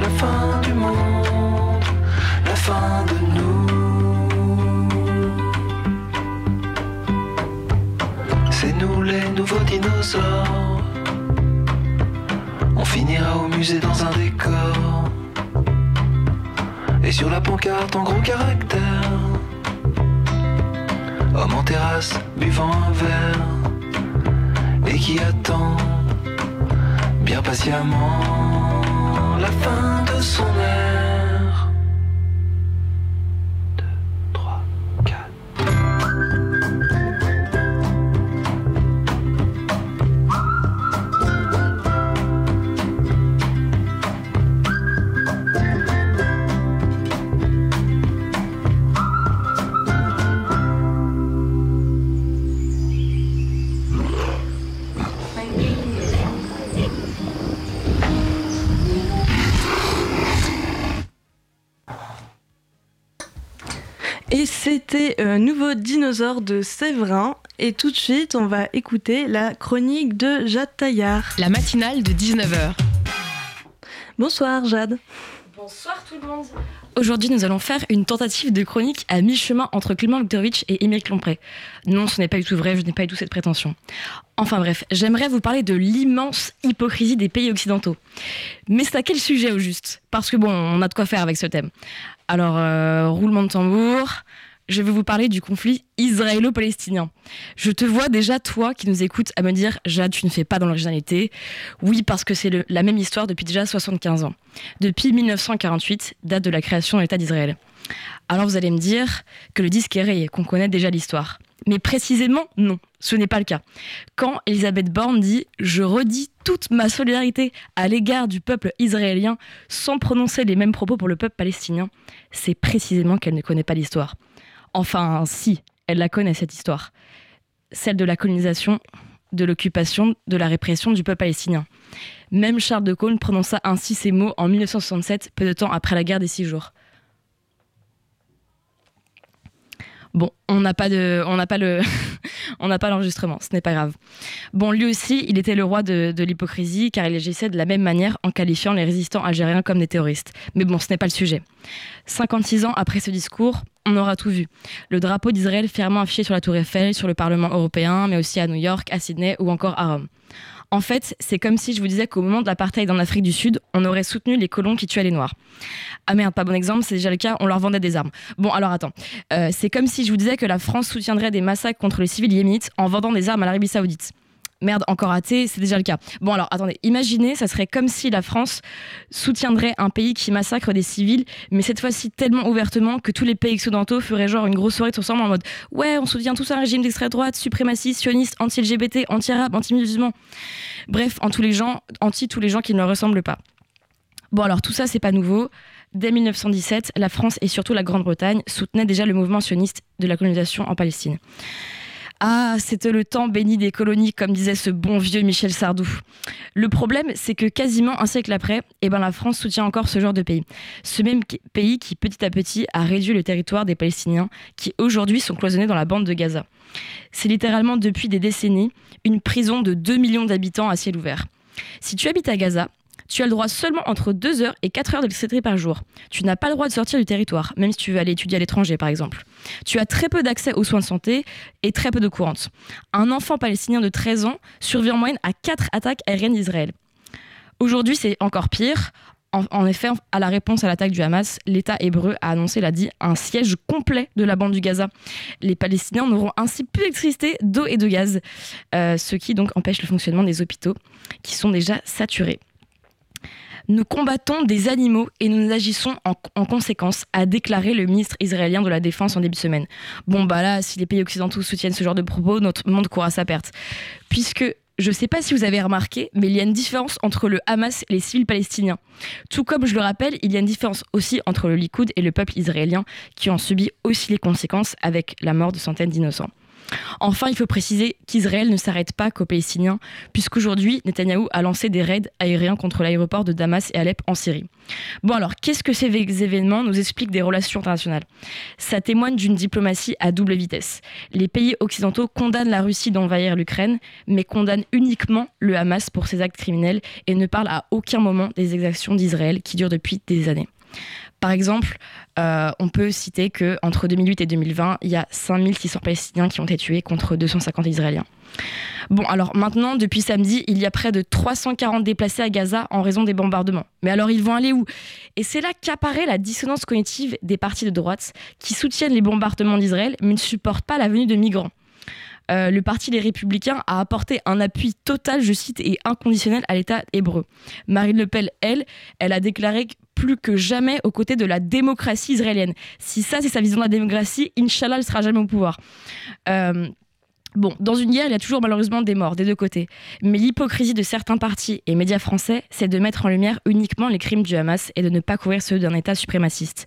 La fin du monde, la fin de nous. C'est nous les nouveaux dinosaures. On finira au musée dans un décor. Et sur la pancarte en gros caractères. Homme en terrasse, buvant un verre, et qui attend bien patiemment la fin de son air. Nouveau dinosaure de Séverin. Et tout de suite, on va écouter la chronique de Jade Taillard. La matinale de 19h. Bonsoir Jade. Bonsoir tout le monde. Aujourd'hui, nous allons faire une tentative de chronique à mi-chemin entre Clément Luktovitch et Émeric Lompré. Non, ce n'est pas du tout vrai, je n'ai pas du tout cette prétention. Enfin bref, j'aimerais vous parler de l'immense hypocrisie des pays occidentaux. Mais c'est à quel sujet au juste? Parce que bon, on a de quoi faire avec ce thème. Alors, euh, roulement de tambour, je vais vous parler du conflit israélo-palestinien. Je te vois déjà, toi qui nous écoutes, à me dire Jade, tu ne fais pas dans l'originalité. Oui, parce que c'est la même histoire depuis déjà 75 ans. Depuis 1948, date de la création de l'État d'Israël. Alors vous allez me dire que le disque est rayé, qu'on connaît déjà l'histoire. Mais précisément, non, ce n'est pas le cas. Quand Elisabeth Borne dit Je redis toute ma solidarité à l'égard du peuple israélien sans prononcer les mêmes propos pour le peuple palestinien, c'est précisément qu'elle ne connaît pas l'histoire. Enfin, si, elle la connaît cette histoire. celle de la colonisation, de l'occupation, de la répression du peuple palestinien. Même Charles de Gaulle prononça ainsi ces mots en 1967, peu de temps après la guerre des Six Jours. Bon, on n'a pas l'enregistrement, ce n'est pas grave. Bon, lui aussi, il était le roi de, de l'hypocrisie car il agissait de la même manière en qualifiant les résistants algériens comme des terroristes. Mais bon, ce n'est pas le sujet. 56 ans après ce discours, on aura tout vu. Le drapeau d'Israël fièrement affiché sur la Tour Eiffel, sur le Parlement européen, mais aussi à New York, à Sydney ou encore à Rome. En fait, c'est comme si je vous disais qu'au moment de l'apartheid en Afrique du Sud, on aurait soutenu les colons qui tuaient les Noirs. Ah merde, pas bon exemple, c'est déjà le cas, on leur vendait des armes. Bon, alors attends. Euh, c'est comme si je vous disais que la France soutiendrait des massacres contre les civils yéménites en vendant des armes à l'Arabie Saoudite. Merde, encore raté, c'est déjà le cas. Bon alors, attendez, imaginez, ça serait comme si la France soutiendrait un pays qui massacre des civils, mais cette fois-ci tellement ouvertement que tous les pays occidentaux feraient genre une grosse soirée tous ensemble en mode « Ouais, on soutient tous un régime d'extrême droite, suprémaciste, sioniste, anti-LGBT, anti-arabe, anti-musulman. » Bref, en tous les gens, anti tous les gens qui ne leur ressemblent pas. Bon alors, tout ça, c'est pas nouveau. Dès 1917, la France et surtout la Grande-Bretagne soutenaient déjà le mouvement sioniste de la colonisation en Palestine. Ah, c'était le temps béni des colonies, comme disait ce bon vieux Michel Sardou. Le problème, c'est que quasiment un siècle après, eh ben, la France soutient encore ce genre de pays. Ce même pays qui, petit à petit, a réduit le territoire des Palestiniens, qui aujourd'hui sont cloisonnés dans la bande de Gaza. C'est littéralement depuis des décennies une prison de 2 millions d'habitants à ciel ouvert. Si tu habites à Gaza, tu as le droit seulement entre 2 heures et 4 heures d'électricité par jour. Tu n'as pas le droit de sortir du territoire, même si tu veux aller étudier à l'étranger par exemple. Tu as très peu d'accès aux soins de santé et très peu de courantes. Un enfant palestinien de 13 ans survit en moyenne à 4 attaques aériennes d'Israël. Aujourd'hui, c'est encore pire. En, effet, à la réponse à l'attaque du Hamas, l'État hébreu a annoncé, l'a dit, un siège complet de la bande du Gaza. Les Palestiniens n'auront ainsi plus d'électricité, d'eau et de gaz, euh, ce qui donc empêche le fonctionnement des hôpitaux, qui sont déjà saturés. Nous combattons des animaux et nous agissons en, conséquence, a déclaré le ministre israélien de la Défense en début de semaine. Bon, bah là, si les pays occidentaux soutiennent ce genre de propos, notre monde court à sa perte. Puisque je ne sais pas si vous avez remarqué, mais il y a une différence entre le Hamas et les civils palestiniens. Tout comme je le rappelle, il y a une différence aussi entre le Likoud et le peuple israélien qui ont subi aussi les conséquences avec la mort de centaines d'innocents. Enfin, il faut préciser qu'Israël ne s'arrête pas qu'aux Palestiniens, puisqu'aujourd'hui, Netanyahou a lancé des raids aériens contre l'aéroport de Damas et Alep en Syrie. Bon alors, qu'est-ce que ces événements nous expliquent des relations internationales? Ça témoigne d'une diplomatie à double vitesse. Les pays occidentaux condamnent la Russie d'envahir l'Ukraine, mais condamnent uniquement le Hamas pour ses actes criminels et ne parlent à aucun moment des exactions d'Israël qui durent depuis des années. Par exemple, euh, on peut citer qu'entre 2008 et 2020, il y a 5600 Palestiniens qui ont été tués contre 250 Israéliens. Bon, alors maintenant, depuis samedi, il y a près de 340 déplacés à Gaza en raison des bombardements. Mais alors, ils vont aller où? Et c'est là qu'apparaît la dissonance cognitive des partis de droite qui soutiennent les bombardements d'Israël mais ne supportent pas la venue de migrants. Euh, le parti Les Républicains a apporté un appui total, je cite, et inconditionnel à l'État hébreu. Marine Le Pen, elle, elle a déclaré plus que jamais aux côtés de la démocratie israélienne. Si ça, c'est sa vision de la démocratie, Inch'Allah, elle sera jamais au pouvoir. Euh, Bon, dans une guerre, il y a toujours malheureusement des morts des deux côtés. Mais l'hypocrisie de certains partis et médias français, c'est de mettre en lumière uniquement les crimes du Hamas et de ne pas couvrir ceux d'un État suprémaciste.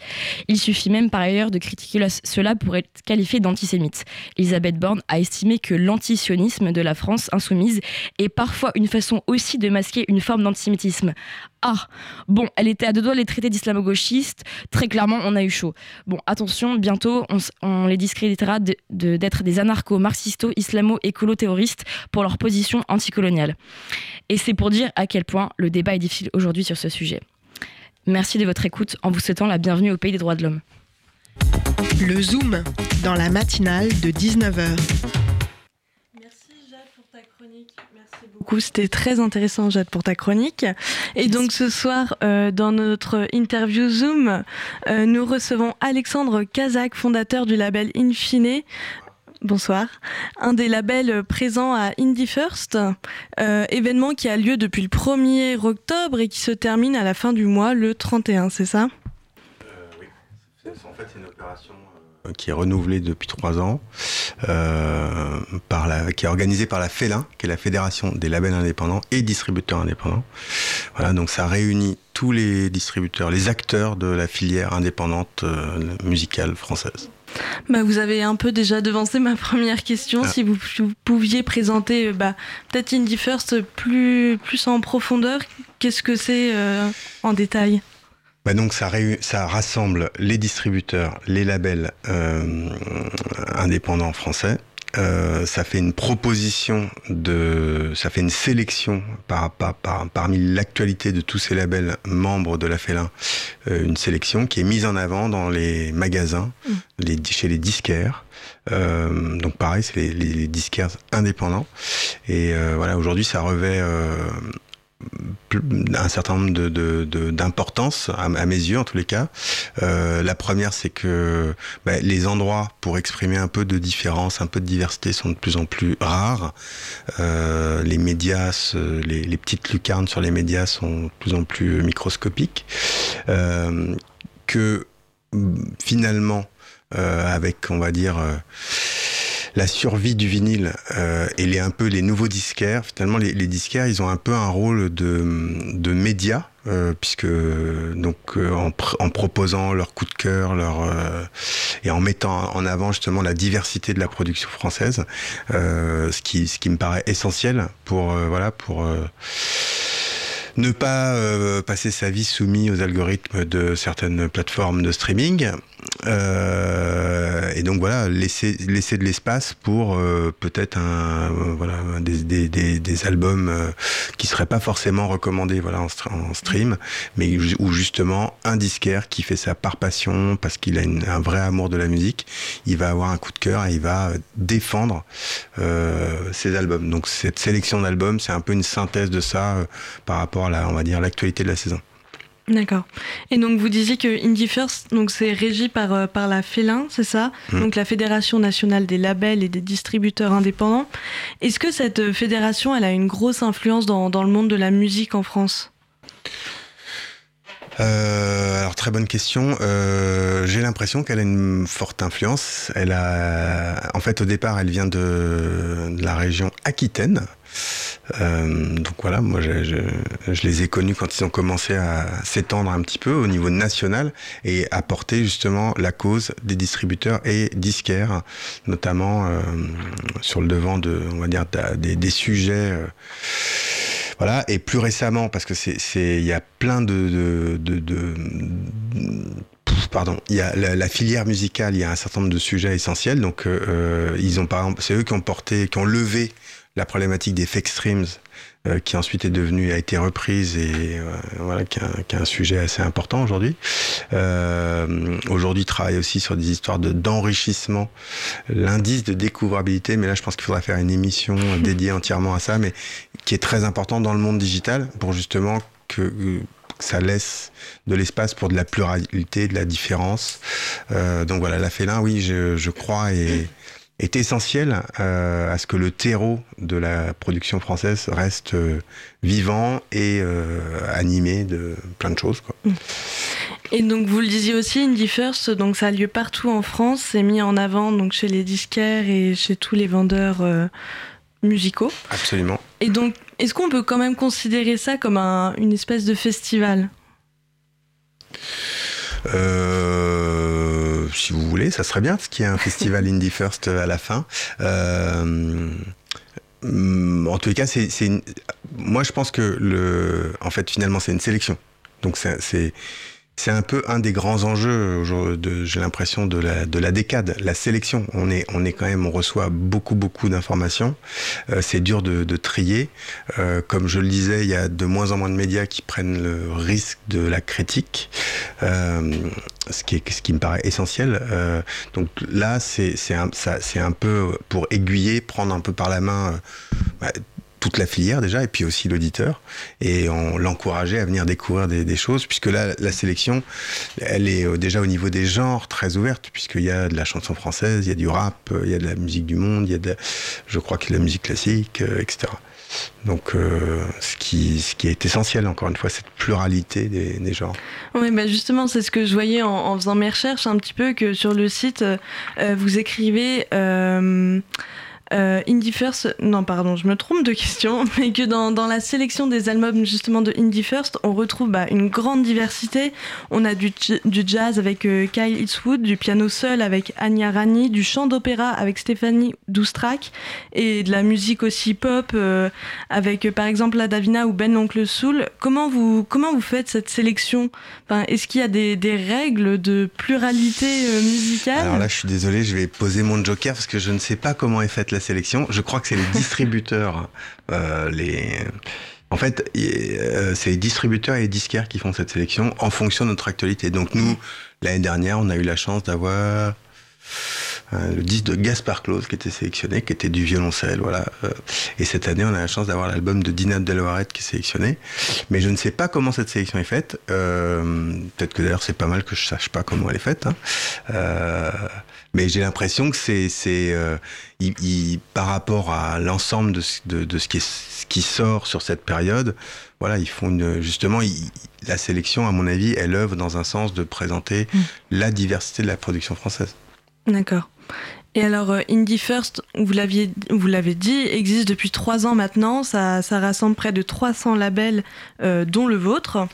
Il suffit même par ailleurs de critiquer cela pour être qualifié d'antisémite. Elisabeth Borne a estimé que l'antisionisme de la France insoumise est parfois une façon aussi de masquer une forme d'antisémitisme. Ah, bon, elle était à deux doigts les traités d'islamo-gauchistes. Très clairement, on a eu chaud. Bon, attention, bientôt, on, les discréditera d'être de, des anarcho-marxisto, islamo-écolo-terroristes pour leur position anticoloniale. Et c'est pour dire à quel point le débat est difficile aujourd'hui sur ce sujet. Merci de votre écoute en vous souhaitant la bienvenue au pays des droits de l'homme. Le Zoom, dans la matinale de 19h. C'était très intéressant, Jade, pour ta chronique. Et donc ce soir, euh, dans notre interview Zoom, euh, nous recevons Alexandre Kazak, fondateur du label Infine. Bonsoir. Un des labels présents à Indie First, euh, événement qui a lieu depuis le 1er octobre et qui se termine à la fin du mois, le 31, c'est ça? Oui. En fait, c'est une opération qui est renouvelée depuis trois ans, euh, par la, qui est organisée par la FELIN, qui est la Fédération des labels indépendants et distributeurs indépendants. Voilà, donc ça réunit tous les distributeurs, les acteurs de la filière indépendante euh, musicale française. Bah, vous avez un peu déjà devancé ma première question. Ah. Si vous, pouviez présenter bah, peut-être Indie First plus, plus en profondeur, qu'est-ce que c'est en détail? Bah donc ça, ça, rassemble les distributeurs, les labels indépendants français, euh, ça fait une proposition de, ça fait une sélection par, par, parmi l'actualité de tous ces labels membres de la Félin, euh, une sélection qui est mise en avant dans les magasins, mm. les, chez les disquaires. Euh, donc pareil, c'est les, les, disquaires indépendants. Et voilà, aujourd'hui, ça revêt un certain nombre de, d'importance à, mes yeux en tous les cas. Euh, la première, c'est que bah, les endroits pour exprimer un peu de différence, un peu de diversité sont de plus en plus rares. Euh, les médias, les, petites lucarnes sur les médias sont de plus en plus microscopiques. Euh, que finalement, avec on va dire la survie du vinyle euh, et les, un peu les nouveaux disquaires. Finalement, les, disquaires, ils ont un peu un rôle de, de média. Euh, puisque donc euh, en, en, proposant leur coup de cœur, leur et en mettant en avant justement la diversité de la production française, ce qui ce qui me paraît essentiel pour voilà pour ne pas euh, passer sa vie soumis aux algorithmes de certaines plateformes de streaming. Euh, et donc voilà, laisser, laisser de l'espace pour euh, peut-être un, voilà, des, des, des, albums qui seraient pas forcément recommandés voilà, en, stream, mais où justement un disquaire qui fait ça par passion, parce qu'il a un vrai amour de la musique, il va avoir un coup de cœur et il va défendre ses albums. Donc cette sélection d'albums, c'est un peu une synthèse de ça par rapport à on va dire, l'actualité de la saison. D'accord. Et donc vous disiez que Indie First, donc c'est régi par, euh, par la Félin, c'est ça mmh. Donc la Fédération nationale des labels et des distributeurs indépendants. Est-ce que cette fédération, elle a une grosse influence dans, dans le monde de la musique en France? Euh, alors très bonne question. Euh, j'ai l'impression qu'elle a une forte influence. Elle a, en fait, au départ, elle vient de, la région Aquitaine. Euh, donc voilà, moi je, je, les ai connus quand ils ont commencé à s'étendre un petit peu au niveau national et à porter justement la cause des distributeurs et disquaires, notamment euh, sur le devant de, on va dire, des, des sujets. Euh, voilà, et plus récemment, parce que c'est, il y a plein de, de, de, pardon, il y a la, filière musicale, il y a un certain nombre de sujets essentiels. Donc, euh, ils ont par exemple, c'est eux qui ont porté, qui ont levé la problématique des fake streams euh, qui ensuite est devenue a été reprise et euh, voilà qui est, un, sujet assez important aujourd'hui. Euh, aujourd'hui, travaille aussi sur des histoires de d'enrichissement, l'indice de découvrabilité. Mais là, je pense qu'il faudra faire une émission dédiée entièrement à ça, mais qui est très important dans le monde digital pour justement que ça laisse de l'espace pour de la pluralité, de la différence. Euh, donc voilà, la félin, oui, je, je crois, et est essentiel euh, à ce que le terreau de la production française reste euh, vivant et euh, animé de plein de choses. Quoi. Mm. Et donc vous le disiez aussi, Indie First, donc ça a lieu partout en France, c'est mis en avant donc chez les disquaires et chez tous les vendeurs musicaux. Absolument. Et donc, est-ce qu'on peut quand même considérer ça comme un, une espèce de festival? Euh, si vous voulez, ça serait bien, parce qu'il y a un festival Indie First à la fin. Euh, en tous les cas, c'est, moi je pense que le, en fait, finalement, c'est une sélection. Donc c'est c'est un peu un des grands enjeux, j'ai l'impression, de la, de la décade, la sélection. On est, quand même, on reçoit beaucoup, beaucoup d'informations. Euh, c'est dur de, trier. Euh, comme je le disais, il y a de moins en moins de médias qui prennent le risque de la critique, euh, ce, qui me paraît essentiel. Donc là, c'est un, un peu pour aiguiller, prendre un peu par la main. Bah, toute la filière déjà, et puis aussi l'auditeur, et on l'encourageait à venir découvrir des, choses, puisque là, la sélection, elle est euh, déjà au niveau des genres très ouverte, puisqu'il y a de la chanson française, il y a du rap, euh, il y a de la musique du monde, il y a de, je crois qu'il y a de la musique classique, euh, etc. Donc, ce, qui, ce qui est essentiel, encore une fois, cette pluralité des, genres. Oui, bah justement, c'est ce que je voyais en, faisant mes recherches un petit peu, que sur le site, vous écrivez Indie First, non pardon, je me trompe de question, mais que dans, dans la sélection des albums justement de Indie First, on retrouve bah, une grande diversité. On a du, du jazz avec euh, Kyle Eastwood, du piano seul avec Anya Rani, du chant d'opéra avec Stéphanie Doustrak et de la musique aussi pop euh, avec euh, par exemple la Davina ou Ben l'Oncle Soul. Comment vous, comment vous faites cette sélection? Enfin, Est-ce qu'il y a des, des, règles de pluralité musicale? Alors là, je suis désolé, je vais poser mon joker parce que je ne sais pas comment est faite sélection. Je crois que c'est les distributeurs, euh, les. En fait, c'est les distributeurs et les disquaires qui font cette sélection en fonction de notre actualité. Donc nous, l'année dernière, on a eu la chance d'avoir euh, le disque de Gaspard Claus qui était sélectionné, qui était du violoncelle, voilà. Euh, et cette année, on a la chance d'avoir l'album de Dina Deloiret qui est sélectionné. Mais je ne sais pas comment cette sélection est faite. Euh, Peut-être que d'ailleurs, c'est pas mal que je sache pas comment elle est faite. Hein. Euh, mais j'ai l'impression que c'est, c'est, euh, il, il, par rapport à l'ensemble de, de, de, ce, qui est, ce qui sort sur cette période, voilà, ils font une, justement, la sélection, à mon avis, elle œuvre dans un sens de présenter mmh. la diversité de la production française. D'accord. Et alors, euh, Indie First, vous l'avez, vous l'avez dit, existe depuis trois ans maintenant. Ça, ça rassemble près de 300 labels, euh, dont le vôtre.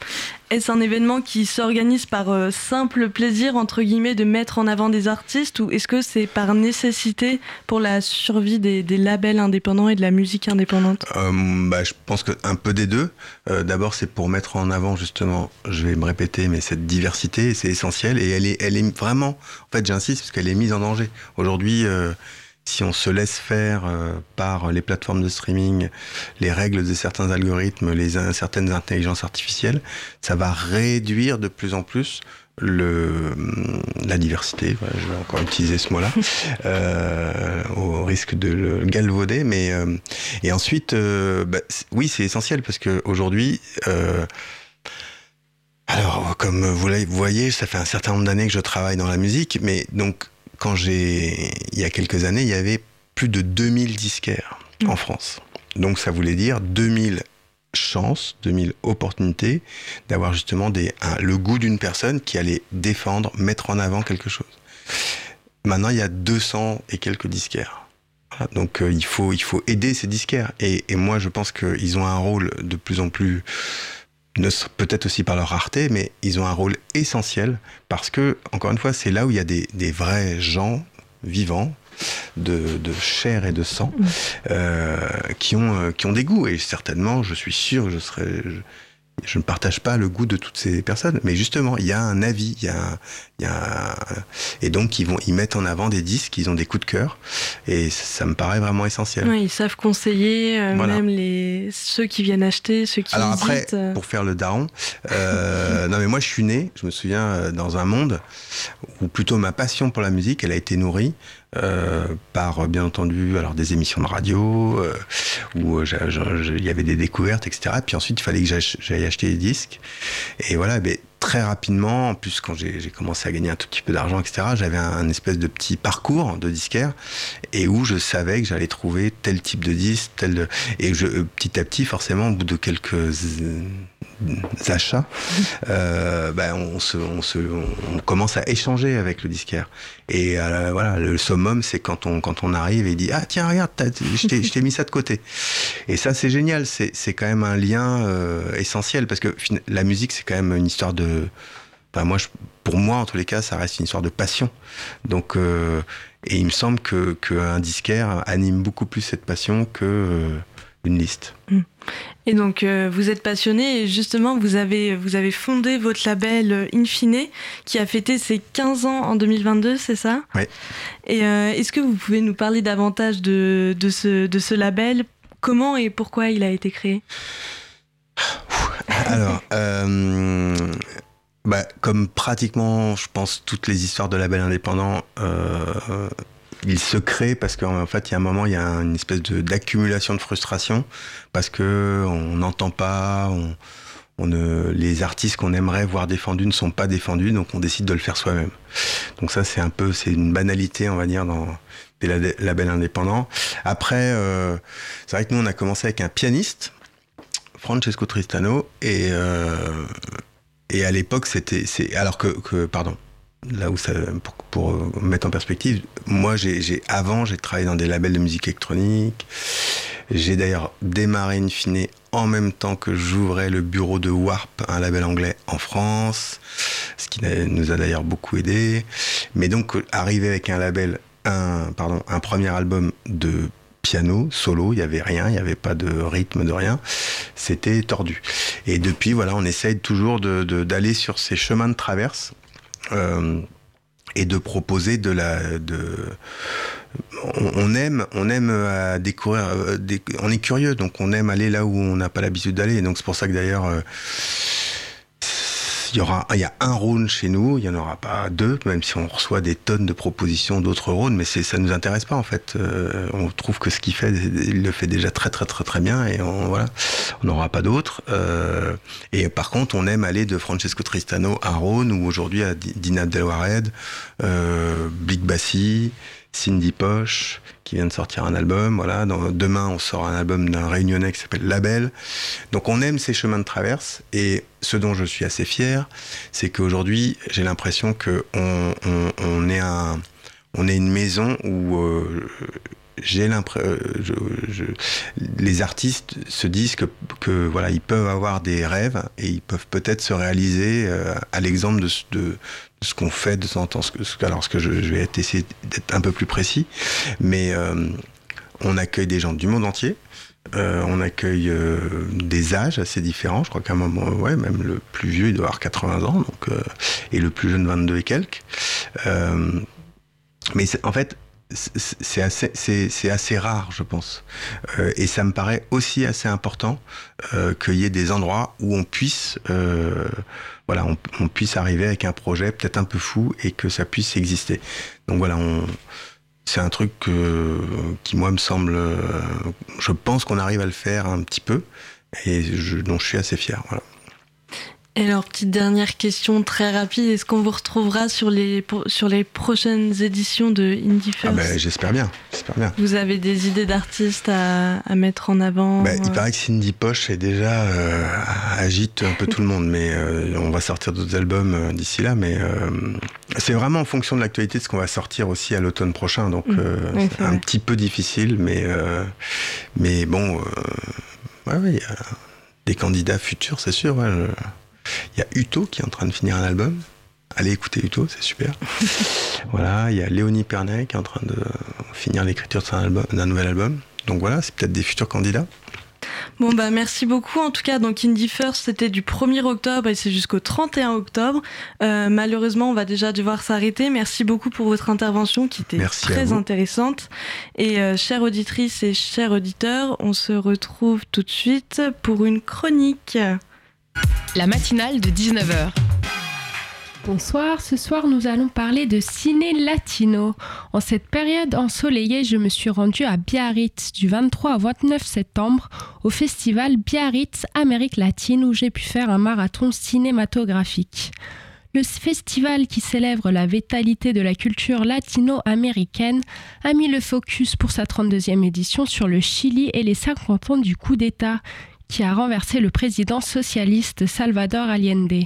Est-ce un événement qui s'organise par euh, simple plaisir, entre guillemets, de mettre en avant des artistes ou est-ce que c'est par nécessité pour la survie des, labels indépendants et de la musique indépendante? Euh, bah, Je pense qu'un peu des deux. Euh, d'abord, c'est pour mettre en avant, justement, je vais me répéter, mais cette diversité, c'est essentiel et elle est, elle est vraiment, en fait, j'insiste, parce qu'elle est mise en danger. Aujourd'hui, si on se laisse faire euh, par les plateformes de streaming, les règles de certains algorithmes, les certaines intelligences artificielles, ça va réduire de plus en plus le, la diversité, voilà, je vais encore utiliser ce mot-là, euh, au risque de le galvauder, mais euh, et ensuite, euh, bah, oui, c'est essentiel parce que aujourd'hui, alors comme vous voyez, ça fait un certain nombre d'années que je travaille dans la musique, mais donc quand j'ai, il y a quelques années, il y avait plus de 2000 disquaires mmh. en France. Donc ça voulait dire 2000 chances, 2000 opportunités d'avoir justement des, un, le goût d'une personne qui allait défendre, mettre en avant quelque chose. Maintenant, il y a 200 et quelques disquaires. Voilà, donc euh, il, faut, il faut aider ces disquaires. Et, et moi, je pense qu'ils ont un rôle de plus en plus peut-être aussi par leur rareté, mais ils ont un rôle essentiel parce que, encore une fois, c'est là où il y a des, des vrais gens vivants, de, de, chair et de sang, euh, qui, ont, euh, qui ont des goûts. Et certainement, je suis sûr, je serais. Je, ne partage pas le goût de toutes ces personnes, mais justement, il y a un avis, il y a, il y a un... et donc ils vont, ils mettent en avant des disques, ils ont des coups de cœur, et ça me paraît vraiment essentiel. Oui, ils savent conseiller euh, voilà. même les ceux qui viennent acheter, ceux qui Alors après, pour faire le daron, euh, non mais moi je suis né, je me souviens dans un monde où plutôt ma passion pour la musique, elle a été nourrie euh, par bien entendu alors des émissions de radio euh, où il y avait des découvertes etc puis ensuite il fallait que j'aille acheter des disques et voilà mais très rapidement, en plus quand j'ai commencé à gagner un tout petit peu d'argent, etc., j'avais un, un, espèce de petit parcours de disquaire et où je savais que j'allais trouver tel type de disque, tel de... et je, petit à petit, forcément, au bout de quelques achats, euh, ben on, se, on, se, on, commence à échanger avec le disquaire. Et euh, voilà, le summum, c'est quand on, quand on arrive et dit Ah, tiens, regarde, je t'ai mis ça de côté. Et ça, c'est génial. C'est quand même un lien euh, essentiel parce que la musique, c'est quand même une histoire de. Enfin, moi, je, pour moi, en tous les cas, ça reste une histoire de passion. Donc, euh, et il me semble que qu'un disquaire anime beaucoup plus cette passion que une liste. Mmh. Et donc, euh, vous êtes passionné et justement, vous avez, vous avez fondé votre label euh, Infine qui a fêté ses 15 ans en 2022, c'est ça? Oui. Et euh, est-ce que vous pouvez nous parler davantage de, de, ce, de ce label? Comment et pourquoi il a été créé? Alors, euh, bah, comme pratiquement, je pense, toutes les histoires de labels indépendants, il se crée parce qu'en fait, il y a un moment, il y a une espèce d'accumulation de, frustration parce que on n'entend pas, les artistes qu'on aimerait voir défendus ne sont pas défendus, donc on décide de le faire soi-même. Donc ça, c'est un peu, c'est une banalité, on va dire, dans les labels indépendants. Après, euh, c'est vrai que nous, on a commencé avec un pianiste, Francesco Tristano, et euh, à l'époque, c'était, alors que, pardon, là où ça, pour, mettre en perspective, moi, j'ai, avant, j'ai travaillé dans des labels de musique électronique. J'ai d'ailleurs démarré une fine en même temps que j'ouvrais le bureau de Warp, un label anglais en France, ce qui nous a d'ailleurs beaucoup aidé. Mais donc, arriver avec un label, un, pardon, un premier album de piano solo, il n'y avait rien, il n'y avait pas de rythme, de rien. C'était tordu. Et depuis, voilà, on essaye toujours d'aller sur ces chemins de traverse. Euh, et de proposer de la de on, aime on aime à découvrir euh, on est curieux donc on aime aller là où on n'a pas l'habitude d'aller. Donc c'est pour ça que d'ailleurs euh, il y aura, il y a un Rhône chez nous, il n'y en aura pas deux, même si on reçoit des tonnes de propositions d'autres Rhônes, mais c'est, ça nous intéresse pas en fait. Euh, on trouve que ce qu'il fait, il le fait déjà très très très très bien et on, voilà, on n'aura pas d'autres. Euh, et par contre, on aime aller de Francesco Tristano à Rhône ou aujourd'hui à Dina Delwared, euh, Big Bassi, Cindy Poche, qui vient de sortir un album. Voilà, demain on sort un album d'un Réunionnais qui s'appelle Label. Donc on aime ces chemins de traverse et ce dont je suis assez fier, c'est qu'aujourd'hui j'ai l'impression que on, est un, est une maison où euh, j'ai l'impression, euh, les artistes se disent que, que, voilà, ils peuvent avoir des rêves et ils peuvent peut-être se réaliser euh, à l'exemple de, de, ce qu'on fait de temps en temps. Alors, ce que je, vais essayer d'être un peu plus précis, mais euh, on accueille des gens du monde entier. on accueille des âges assez différents. Je crois qu'à un moment, ouais, même le plus vieux, il doit avoir 80 ans, donc, et le plus jeune, 22 et quelques. mais en fait, c'est assez, c'est, assez rare, je pense. Euh, et ça me paraît aussi assez important euh, qu'il y ait des endroits où on puisse, euh, voilà, on, puisse arriver avec un projet peut-être un peu fou et que ça puisse exister. Donc voilà, c'est un truc qui moi me semble, je pense qu'on arrive à le faire un petit peu et je, dont je suis assez fier. Voilà. Et alors, petite dernière question très rapide, est-ce qu'on vous retrouvera sur les, sur les prochaines éditions de Indie ah, First ben, J'espère bien, j'espère bien. Vous avez des idées d'artistes à, à, mettre en avant ben, Il paraît que Cindy Poche est déjà euh, agite un peu tout le monde, mais euh, on va sortir d'autres albums euh, d'ici là, mais c'est vraiment en fonction de l'actualité de ce qu'on va sortir aussi à l'automne prochain, donc mmh. c'est un petit peu difficile, mais, mais bon, ouais, il y a des candidats futurs, c'est sûr. Ouais, il y a Uto qui est en train de finir un album. Allez écouter Uto, c'est super. voilà, il y a Léonie Pernet qui est en train de finir l'écriture d'un nouvel album. Donc voilà, c'est peut-être des futurs candidats. Bon bah merci beaucoup en tout cas donc Indie First c'était du 1er octobre et c'est jusqu'au 31 octobre. Euh, malheureusement on va déjà devoir s'arrêter. Merci beaucoup pour votre intervention qui était très intéressante. Et euh, chères auditrices et chers auditeurs, on se retrouve tout de suite pour une chronique. La matinale de 19h. Bonsoir, ce soir nous allons parler de ciné latino. En cette période ensoleillée, je me suis rendue à Biarritz du 23 au 29 septembre au festival Biarritz Amérique latine où j'ai pu faire un marathon cinématographique. Le festival qui célèbre la vitalité de la culture latino-américaine a mis le focus pour sa 32e édition sur le Chili et les 50 ans du coup d'État qui a renversé le président socialiste Salvador Allende.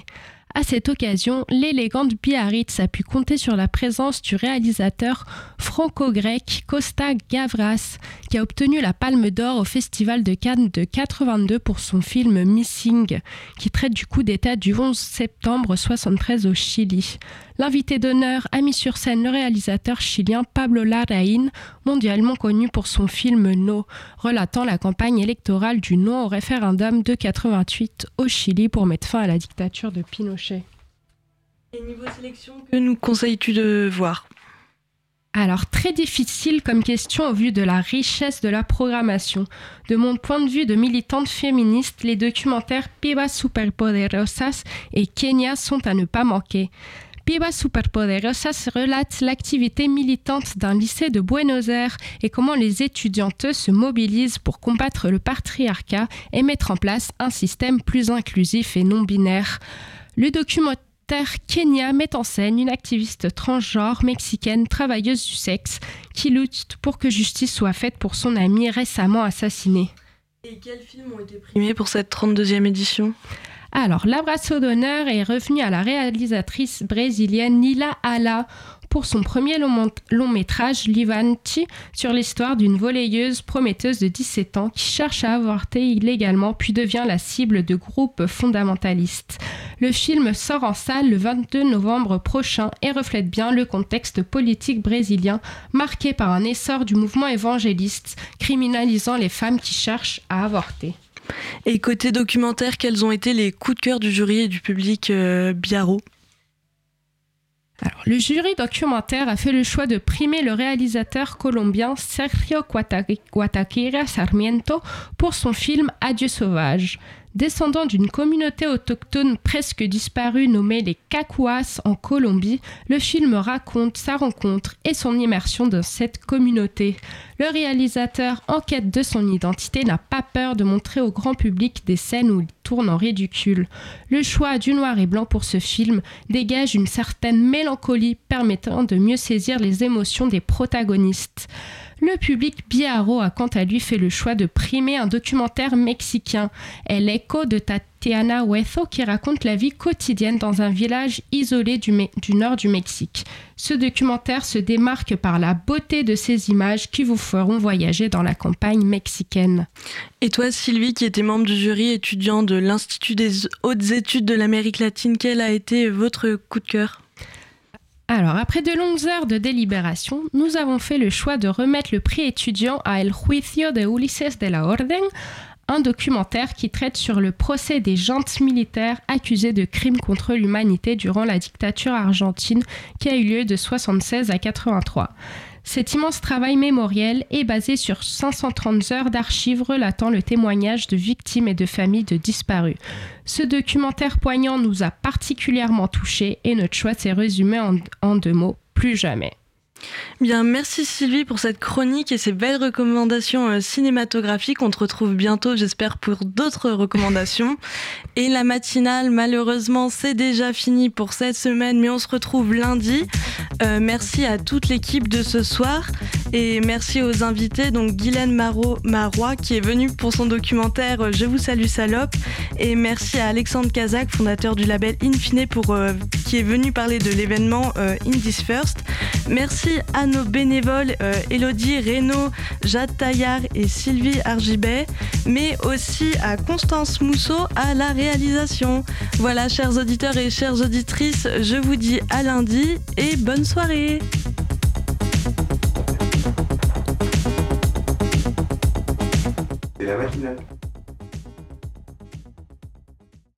À cette occasion, l'élégante Biarritz a pu compter sur la présence du réalisateur franco-grec Costa Gavras, qui a obtenu la Palme d'Or au Festival de Cannes de 82 pour son film Missing, qui traite du coup d'État du 11 septembre 73 au Chili. L'invité d'honneur a mis sur scène le réalisateur chilien Pablo Larraín, mondialement connu pour son film No, relatant la campagne électorale du non au référendum de 88 au Chili pour mettre fin à la dictature de Pinochet. Et niveau sélection, que nous conseilles-tu de voir? Alors, très difficile comme question au vu de la richesse de la programmation. De mon point de vue de militante féministe, les documentaires Pibas Superpoderosas et Kenya sont à ne pas manquer. Piba Superpoderosas relate l'activité militante d'un lycée de Buenos Aires et comment les étudiantes se mobilisent pour combattre le patriarcat et mettre en place un système plus inclusif et non binaire. Le documentaire Kenya met en scène une activiste transgenre mexicaine travailleuse du sexe qui lutte pour que justice soit faite pour son ami récemment assassiné. Et quels films ont été primés pour cette 32e édition? Alors, l'abrasso d'honneur est revenu à la réalisatrice brésilienne Nila Ala pour son premier long, métrage, Livanti, sur l'histoire d'une volleyeuse prometteuse de 17 ans qui cherche à avorter illégalement puis devient la cible de groupes fondamentalistes. Le film sort en salle le 22 novembre prochain et reflète bien le contexte politique brésilien marqué par un essor du mouvement évangéliste criminalisant les femmes qui cherchent à avorter. Et côté documentaire, quels ont été les coups de cœur du jury et du public euh, Biarro? Le jury documentaire a fait le choix de primer le réalisateur colombien Sergio Guataquira Sarmiento pour son film Adieu sauvage. Descendant d'une communauté autochtone presque disparue nommée les Cacuas en Colombie, le film raconte sa rencontre et son immersion dans cette communauté. Le réalisateur, en quête de son identité, n'a pas peur de montrer au grand public des scènes où il tourne en ridicule. Le choix du noir et blanc pour ce film dégage une certaine mélancolie permettant de mieux saisir les émotions des protagonistes. Le public Biaro a quant à lui fait le choix de primer un documentaire mexicain, El Eco de Tatiana Hueso, qui raconte la vie quotidienne dans un village isolé du, du nord du Mexique. Ce documentaire se démarque par la beauté de ses images qui vous feront voyager dans la campagne mexicaine. Et toi, Sylvie, qui était membre du jury étudiant de l'Institut des hautes études de l'Amérique latine, quel a été votre coup de cœur? Alors, après de longues heures de délibération, nous avons fait le choix de remettre le prix étudiant à El Juicio de Ulises de la Orden, un documentaire qui traite sur le procès des jantes militaires accusés de crimes contre l'humanité durant la dictature argentine qui a eu lieu de 76 à 83. Cet immense travail mémoriel est basé sur 530 heures d'archives relatant le témoignage de victimes et de familles de disparus. Ce documentaire poignant nous a particulièrement touchés et notre choix s'est résumé en, deux mots, plus jamais. Bien, merci Sylvie pour cette chronique et ces belles recommandations euh, cinématographiques. On te retrouve bientôt, j'espère, pour d'autres recommandations. Et la matinale, malheureusement, c'est déjà fini pour cette semaine, mais on se retrouve lundi. Euh, merci à toute l'équipe de ce soir et merci aux invités, donc Guylaine Marois qui est venue pour son documentaire euh, Je vous salue salope et merci à Alexandre Kazak, fondateur du label Infine, pour, qui est venu parler de l'événement Indies First. Merci à nos bénévoles euh, Elodie Reynaud, Jade Taillard et Sylvie Argibet, mais aussi à Constance Mousseau à la réalisation. Voilà, chers auditeurs et chères auditrices, je vous dis à lundi et bonne soirée. la